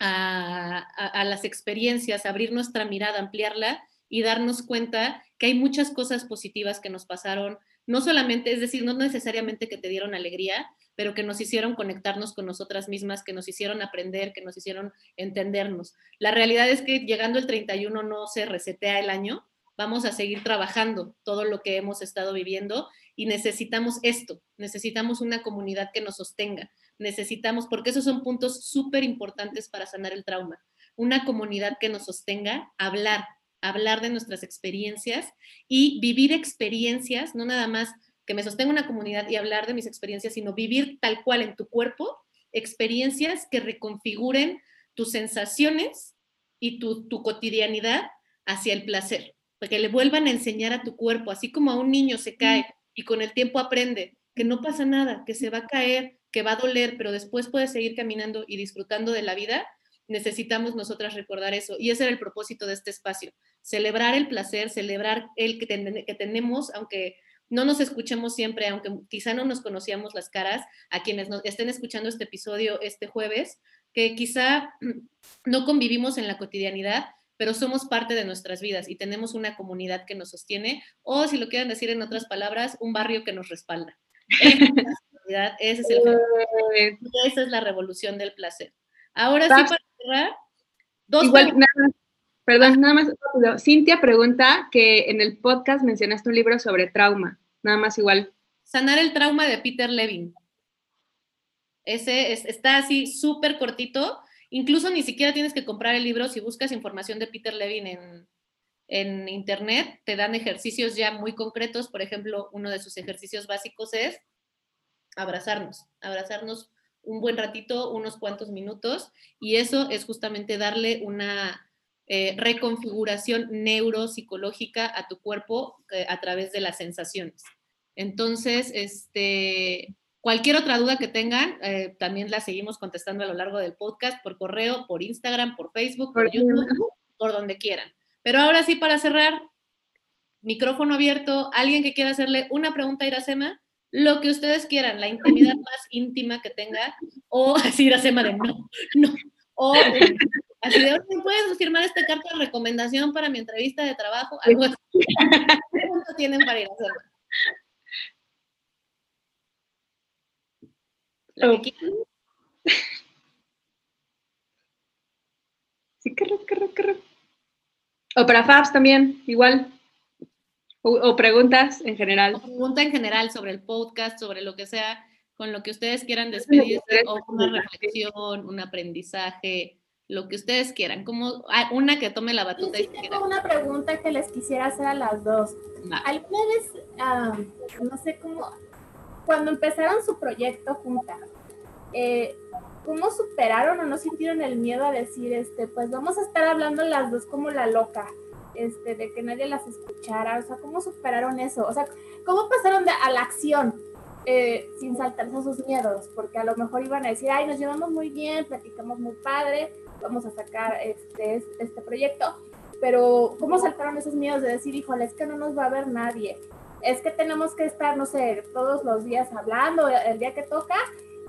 a, a, las experiencias, abrir nuestra mirada, ampliarla y darnos cuenta que hay muchas cosas positivas que nos pasaron, no solamente, es decir, no necesariamente que te dieron alegría, pero que nos hicieron conectarnos con nosotras mismas, que nos hicieron aprender, que nos hicieron entendernos. La realidad es que llegando el 31 no se resetea el año, vamos a seguir trabajando todo lo que hemos estado viviendo y necesitamos esto, necesitamos una comunidad que nos sostenga, necesitamos, porque esos son puntos súper importantes para sanar el trauma, una comunidad que nos sostenga, hablar, hablar de nuestras experiencias y vivir experiencias, no nada más que me sostenga una comunidad y hablar de mis experiencias, sino vivir tal cual en tu cuerpo, experiencias que reconfiguren tus sensaciones y tu, tu cotidianidad hacia el placer, que le vuelvan a enseñar a tu cuerpo, así como a un niño se cae y con el tiempo aprende que no pasa nada, que se va a caer, que va a doler, pero después puede seguir caminando y disfrutando de la vida, necesitamos nosotras recordar eso. Y ese era el propósito de este espacio, celebrar el placer, celebrar el que, ten que tenemos, aunque no nos escuchemos siempre, aunque quizá no nos conocíamos las caras, a quienes nos estén escuchando este episodio este jueves, que quizá no convivimos en la cotidianidad, pero somos parte de nuestras vidas y tenemos una comunidad que nos sostiene, o si lo quieren decir en otras palabras, un barrio que nos respalda. Esa es, el esa es la revolución del placer. Ahora sí, para cerrar, dos Igual, perdón, nada más. Cintia pregunta que en el podcast mencionaste un libro sobre trauma, nada más igual. Sanar el trauma de Peter Levin. Ese está así súper cortito. Incluso ni siquiera tienes que comprar el libro. Si buscas información de Peter Levin en, en internet, te dan ejercicios ya muy concretos. Por ejemplo, uno de sus ejercicios básicos es abrazarnos, abrazarnos un buen ratito, unos cuantos minutos, y eso es justamente darle una eh, reconfiguración neuropsicológica a tu cuerpo eh, a través de las sensaciones. Entonces, este, cualquier otra duda que tengan, eh, también la seguimos contestando a lo largo del podcast, por correo, por Instagram, por Facebook, por YouTube, por donde quieran. Pero ahora sí, para cerrar, micrófono abierto, alguien que quiera hacerle una pregunta a Iracema, lo que ustedes quieran, la intimidad más íntima que tenga, o así Iracema de no, no, o así de, ¿puedes firmar esta carta de recomendación para mi entrevista de trabajo? Algo así. ¿Qué punto tienen para ir a hacerlo? Sí, qué qué O para Fabs también, igual. O, preguntas en general. O pregunta en general sobre el podcast, sobre lo que sea, con lo que ustedes quieran despedirse, o una reflexión, un aprendizaje, lo que ustedes quieran. Como ah, una que tome la batuta. Sí, tengo una pregunta que les quisiera hacer a las dos. ¿Alguna vez, no sé cómo, cuando empezaron su proyecto juntas, eh, ¿cómo superaron o no sintieron el miedo a decir, este, pues vamos a estar hablando las dos como la loca? Este, de que nadie las escuchara, o sea, ¿cómo superaron eso? O sea, ¿cómo pasaron de, a la acción eh, sin saltarse sus miedos? Porque a lo mejor iban a decir, ay, nos llevamos muy bien, platicamos muy padre, vamos a sacar este, este proyecto, pero ¿cómo saltaron esos miedos de decir, híjole, es que no nos va a ver nadie? Es que tenemos que estar, no sé, todos los días hablando, el día que toca,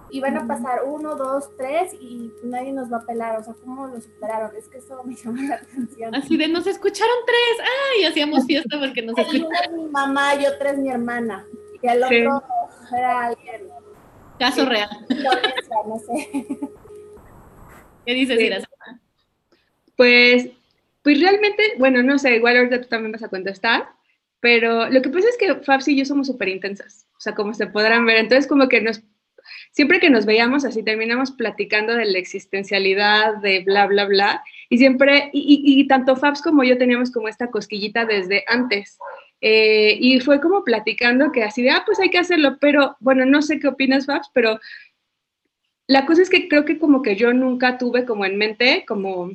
y van a pasar uno, dos, tres y nadie nos va a pelar. O sea, ¿cómo lo superaron? Es que eso me llama la atención. Así de, nos escucharon tres. ¡Ay! Hacíamos fiesta porque nos escucharon. Uno mi mamá y otra es mi hermana. Y el otro era alguien. Caso real. No sé. ¿Qué dices, sí. Pues, pues realmente, bueno, no sé, igual ahorita tú también vas a contestar, pero lo que pasa es que Fabs y yo somos súper intensas, o sea, como se podrán ver, entonces como que nos siempre que nos veíamos así, terminamos platicando de la existencialidad, de bla, bla, bla, y siempre, y, tanto Fabs como yo teníamos como esta cosquillita desde antes. Eh, y fue como platicando que así de, ah, pues hay que hacerlo, pero bueno, no sé qué opinas, Fabs, pero la cosa es que creo que como que yo nunca tuve como en mente, como, o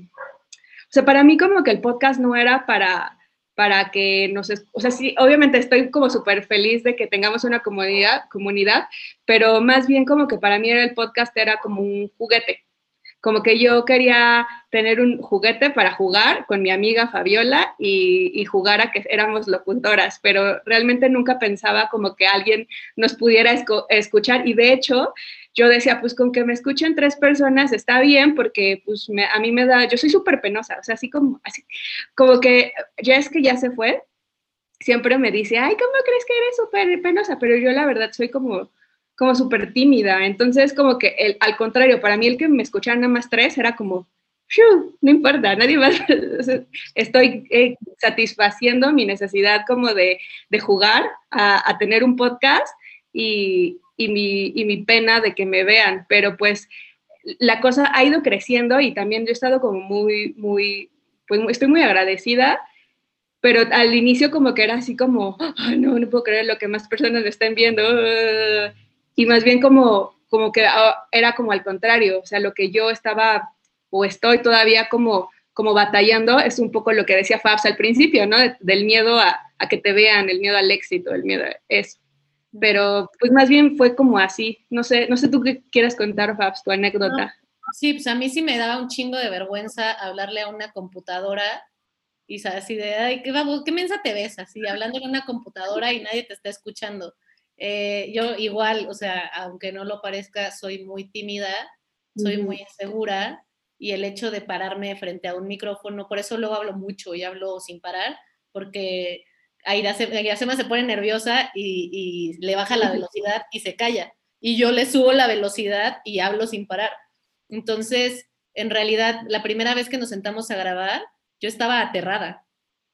sea, para mí como que el podcast no era para para que nos, o sea, sí, obviamente estoy como súper feliz de que tengamos una comunidad, comunidad, pero más bien como que para mí el podcast era como un juguete, como que yo quería tener un juguete para jugar con mi amiga Fabiola y, y, jugar a que éramos locutoras, pero realmente nunca pensaba como que alguien nos pudiera escuchar y de hecho yo decía, pues con que me escuchen tres personas está bien, porque pues a mí me da, yo soy súper penosa, o sea, así como, así, como que ya es que ya se fue, siempre me dice, ay, ¿cómo crees que eres súper penosa? Pero yo la verdad soy como, como súper tímida, entonces como que el, al contrario, para mí el que me escucharan nada más tres era como, no importa, nadie más, estoy eh, satisfaciendo mi necesidad como de, de jugar a, a tener un podcast y, y mi, y mi pena de que me vean, pero pues la cosa ha ido creciendo y también yo he estado como muy, muy, pues estoy muy agradecida, pero al inicio como que era así como, no, no puedo creer lo que más personas me están viendo, y más bien como, como que ah, era como al contrario, o sea, lo que yo estaba o estoy todavía como, como batallando es un poco lo que decía Fabs al principio, ¿no? del miedo a, a, que te vean, el miedo al éxito, el miedo a eso. Pero pues más bien fue como así. No sé, no sé tú qué quieras contar, Fabs, tu anécdota. sí, pues a mí sí me daba un chingo de vergüenza hablarle a una computadora y así de, ay, qué, qué mensa te ves así, hablando en una computadora y nadie te está escuchando. Eh, yo igual, o sea, aunque no lo parezca, soy muy tímida soy muy insegura y el hecho de pararme frente a un micrófono, por eso luego hablo mucho y hablo sin parar, porque a Iracema, a Iracema se pone nerviosa y, y le baja la velocidad y se calla. Y yo le subo la velocidad y hablo sin parar. Entonces, en realidad, la primera vez que nos sentamos a grabar, yo estaba aterrada.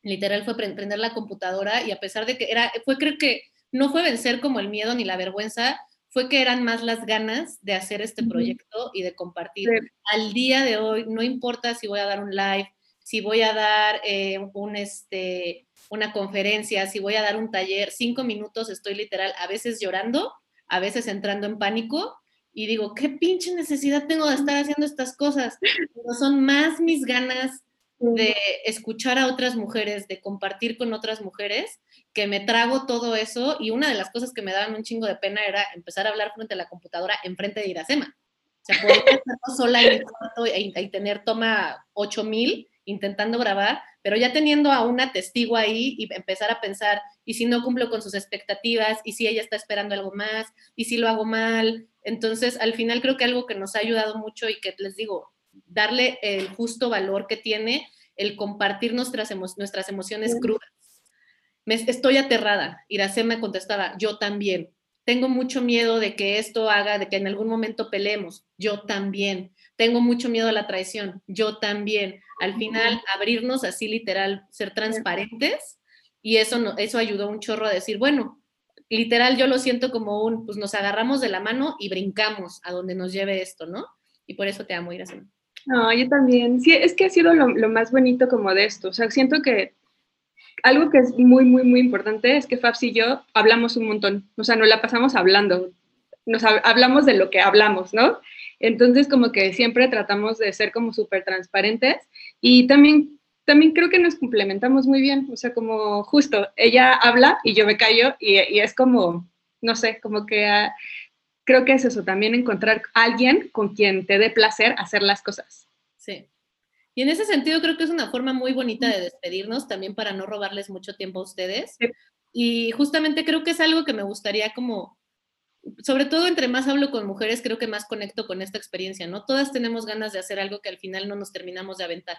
Literal fue pre- prender la computadora y a pesar de que era, fue creo que no fue vencer como el miedo ni la vergüenza, fue que eran más las ganas de hacer este proyecto y de compartir. Sí. Al día de hoy, no importa si voy a dar un live, si voy a dar eh, un, este, una conferencia, si voy a dar un taller, cinco minutos estoy literal, a veces llorando, a veces entrando en pánico y digo, ¿qué pinche necesidad tengo de estar haciendo estas cosas? Pero son más mis ganas de escuchar a otras mujeres, de compartir con otras mujeres, que me trago todo eso y una de las cosas que me daban un chingo de pena era empezar a hablar frente a la computadora enfrente de Iracema. O sea, podía estar sola en mi cuarto y, y tener toma 8000 intentando grabar, pero ya teniendo a una testigo ahí y empezar a pensar, y si no cumplo con sus expectativas, y si ella está esperando algo más, y si lo hago mal. Entonces, al final creo que algo que nos ha ayudado mucho y que les digo, darle el justo valor que tiene el compartir nuestras, emo nuestras emociones crudas. Me, estoy aterrada. Iracema contestaba, yo también. Tengo mucho miedo de que esto haga, de que en algún momento peleemos. Yo también. Tengo mucho miedo a la traición. Yo también. Al final, abrirnos así literal, ser transparentes. Y eso, no, eso ayudó un chorro a decir, bueno, literal yo lo siento como un, pues nos agarramos de la mano y brincamos a donde nos lleve esto, ¿no? Y por eso te amo, Iracema. No, yo también. Sí, es que ha sido lo, lo, más bonito como de esto. O sea, siento que algo que es muy, muy, muy importante es que Fabs y yo hablamos un montón. O sea, nos la pasamos hablando. Nos ha, hablamos de lo que hablamos, ¿no? Entonces, como que siempre tratamos de ser como súper transparentes y también, también creo que nos complementamos muy bien. O sea, como justo, ella habla y yo me callo y, y es como, no sé, como que... Uh, creo que es eso, también encontrar a alguien con quien te dé placer hacer las cosas. Sí. Y en ese sentido creo que es una forma muy bonita de despedirnos, también para no robarles mucho tiempo a ustedes. Sí. Y justamente creo que es algo que me gustaría como, sobre todo entre más hablo con mujeres, creo que más conecto con esta experiencia, ¿no? Todas tenemos ganas de hacer algo que al final no nos terminamos de aventar.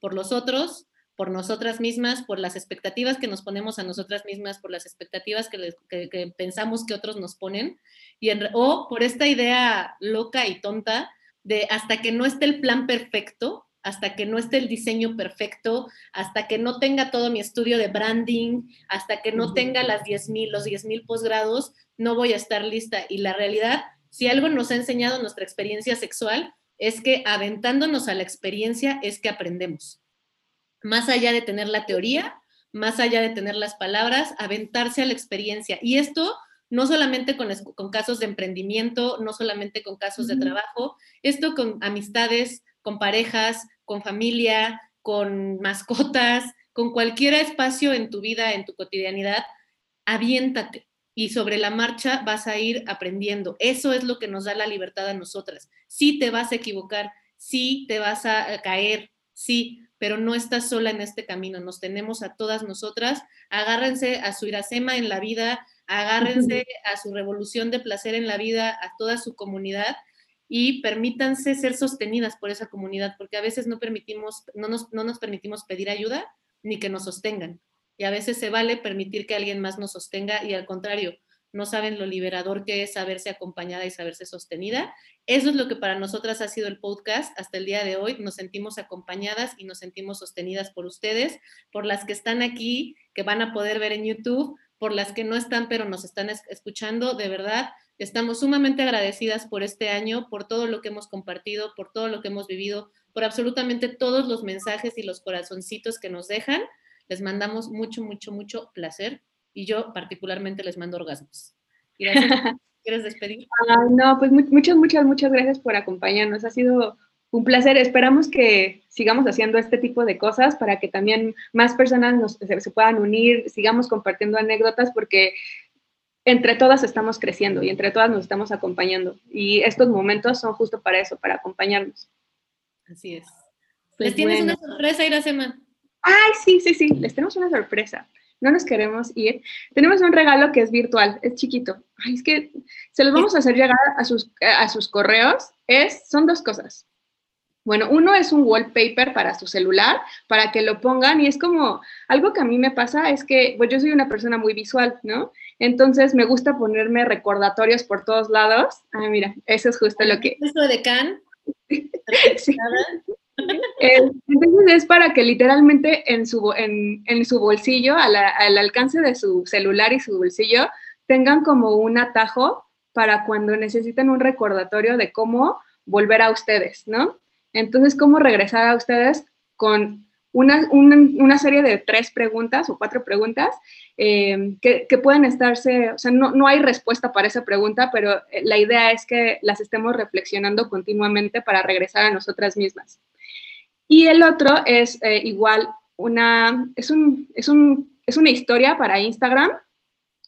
Por los otros, por nosotras mismas, por las expectativas que nos ponemos a nosotras mismas, por las expectativas que, pensamos que otros nos ponen, y en, o por esta idea loca y tonta de hasta que no esté el plan perfecto, hasta que no esté el diseño perfecto, hasta que no tenga todo mi estudio de branding, hasta que no tenga las 10 mil, los 10 mil posgrados, no voy a estar lista. Y la realidad, si algo nos ha enseñado nuestra experiencia sexual, es que aventándonos a la experiencia es que aprendemos más allá de tener la teoría, más allá de tener las palabras, aventarse a la experiencia. Y esto no solamente con, con casos de emprendimiento, no solamente con casos de trabajo, esto con amistades, con parejas, con familia, con mascotas, con cualquier espacio en tu vida, en tu cotidianidad, aviéntate. Y sobre la marcha vas a ir aprendiendo. Eso es lo que nos da la libertad a nosotras. Sí te vas a equivocar, sí te vas a caer, sí, pero no estás sola en este camino, nos tenemos a todas nosotras, agárrense a su Iracema en la vida, agárrense a su revolución de placer en la vida, a toda su comunidad y permítanse ser sostenidas por esa comunidad, porque a veces no, permitimos, no, nos, no nos permitimos pedir ayuda ni que nos sostengan. Y a veces se vale permitir que alguien más nos sostenga y al contrario, no saben lo liberador que es saberse acompañada y saberse sostenida. Eso es lo que para nosotras ha sido el podcast hasta el día de hoy. Nos sentimos acompañadas y nos sentimos sostenidas por ustedes, por las que están aquí, que van a poder ver en YouTube, por las que no están pero nos están escuchando. De verdad, estamos sumamente agradecidas por este año, por todo lo que hemos compartido, por todo lo que hemos vivido, por absolutamente todos los mensajes y los corazoncitos que nos dejan. Les mandamos mucho, mucho, mucho placer y yo particularmente les mando orgasmos. Gracias. ¿Quieres despedir? No, pues muchas, muchas, muchas gracias por acompañarnos. Ha sido un placer. Esperamos que sigamos haciendo este tipo de cosas para que también más personas nos, se, se, puedan unir, sigamos compartiendo anécdotas, porque entre todas estamos creciendo y entre todas nos estamos acompañando. Y estos momentos son justo para eso, para acompañarnos. Así es. Pues ¿Les tienes bueno. una sorpresa, Iracema? Ay, sí, sí, sí, les tenemos una sorpresa. no nos queremos ir, tenemos un regalo que es virtual, es chiquito. Ay, es que se los vamos a hacer llegar a sus, a sus correos. Es, son dos cosas. Bueno, uno es un wallpaper para su celular, para que lo pongan y es como algo que a mí me pasa es que pues yo soy una persona muy visual, ¿no? Entonces me gusta ponerme recordatorios por todos lados. Ah, mira, eso es justo lo que... ¿Eso de Can? sí. Entonces es para que literalmente en su, en, en su bolsillo, al alcance de su celular y su bolsillo, tengan como un atajo para cuando necesiten un recordatorio de cómo volver a ustedes, ¿no? Entonces, ¿cómo regresar a ustedes con una, una, serie de tres preguntas o cuatro preguntas eh, que, pueden estarse, o sea, no, no, hay respuesta para esa pregunta, pero eh, la idea es que las estemos reflexionando continuamente para regresar a nosotras mismas. Y el otro es eh, igual una, es, un, es, un, es una historia para Instagram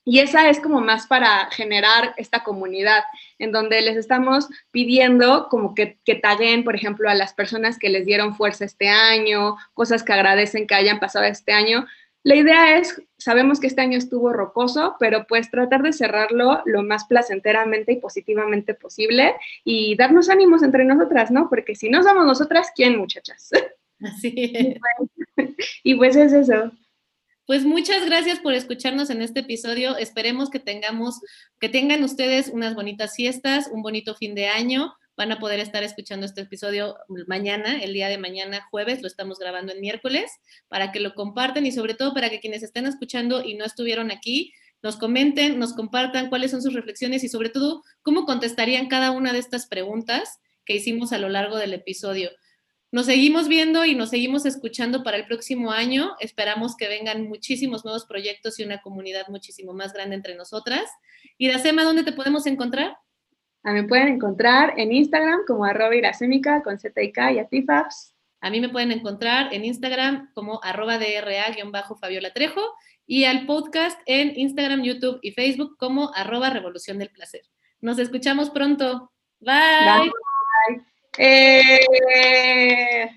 y esa es como más para generar esta comunidad, en donde les estamos pidiendo como que, que taguen, por ejemplo, a las personas que les dieron fuerza este año, cosas que agradecen que hayan pasado este año. La idea es, sabemos que este año estuvo rocoso, pero pues tratar de cerrarlo lo más placenteramente y positivamente posible y darnos ánimos entre nosotras, ¿no? Porque si no somos nosotras, ¿quién, muchachas? Así es. y pues es eso. Pues muchas gracias por escucharnos en este episodio. Esperemos que tengamos, que tengan ustedes unas bonitas fiestas, un bonito fin de año. Van a poder estar escuchando este episodio mañana, el día de mañana, jueves, lo estamos grabando en miércoles, para que lo compartan y sobre todo para que quienes estén escuchando y no estuvieron aquí, nos comenten, nos compartan cuáles son sus reflexiones y sobre todo cómo contestarían cada una de estas preguntas que hicimos a lo largo del episodio. Nos seguimos viendo y nos seguimos escuchando para el próximo año. Esperamos que vengan muchísimos nuevos proyectos y una comunidad muchísimo más grande entre nosotras. Y Dacema, ¿dónde te podemos encontrar? A mí me pueden encontrar en Instagram como arroba iracémica con Z y K y a Tifabs. A mí me pueden encontrar en Instagram como arroba DRA-Fabiola Trejo y al podcast en Instagram, YouTube y Facebook como arroba Revolución del Placer. Nos escuchamos pronto. Bye. Bye. Eh...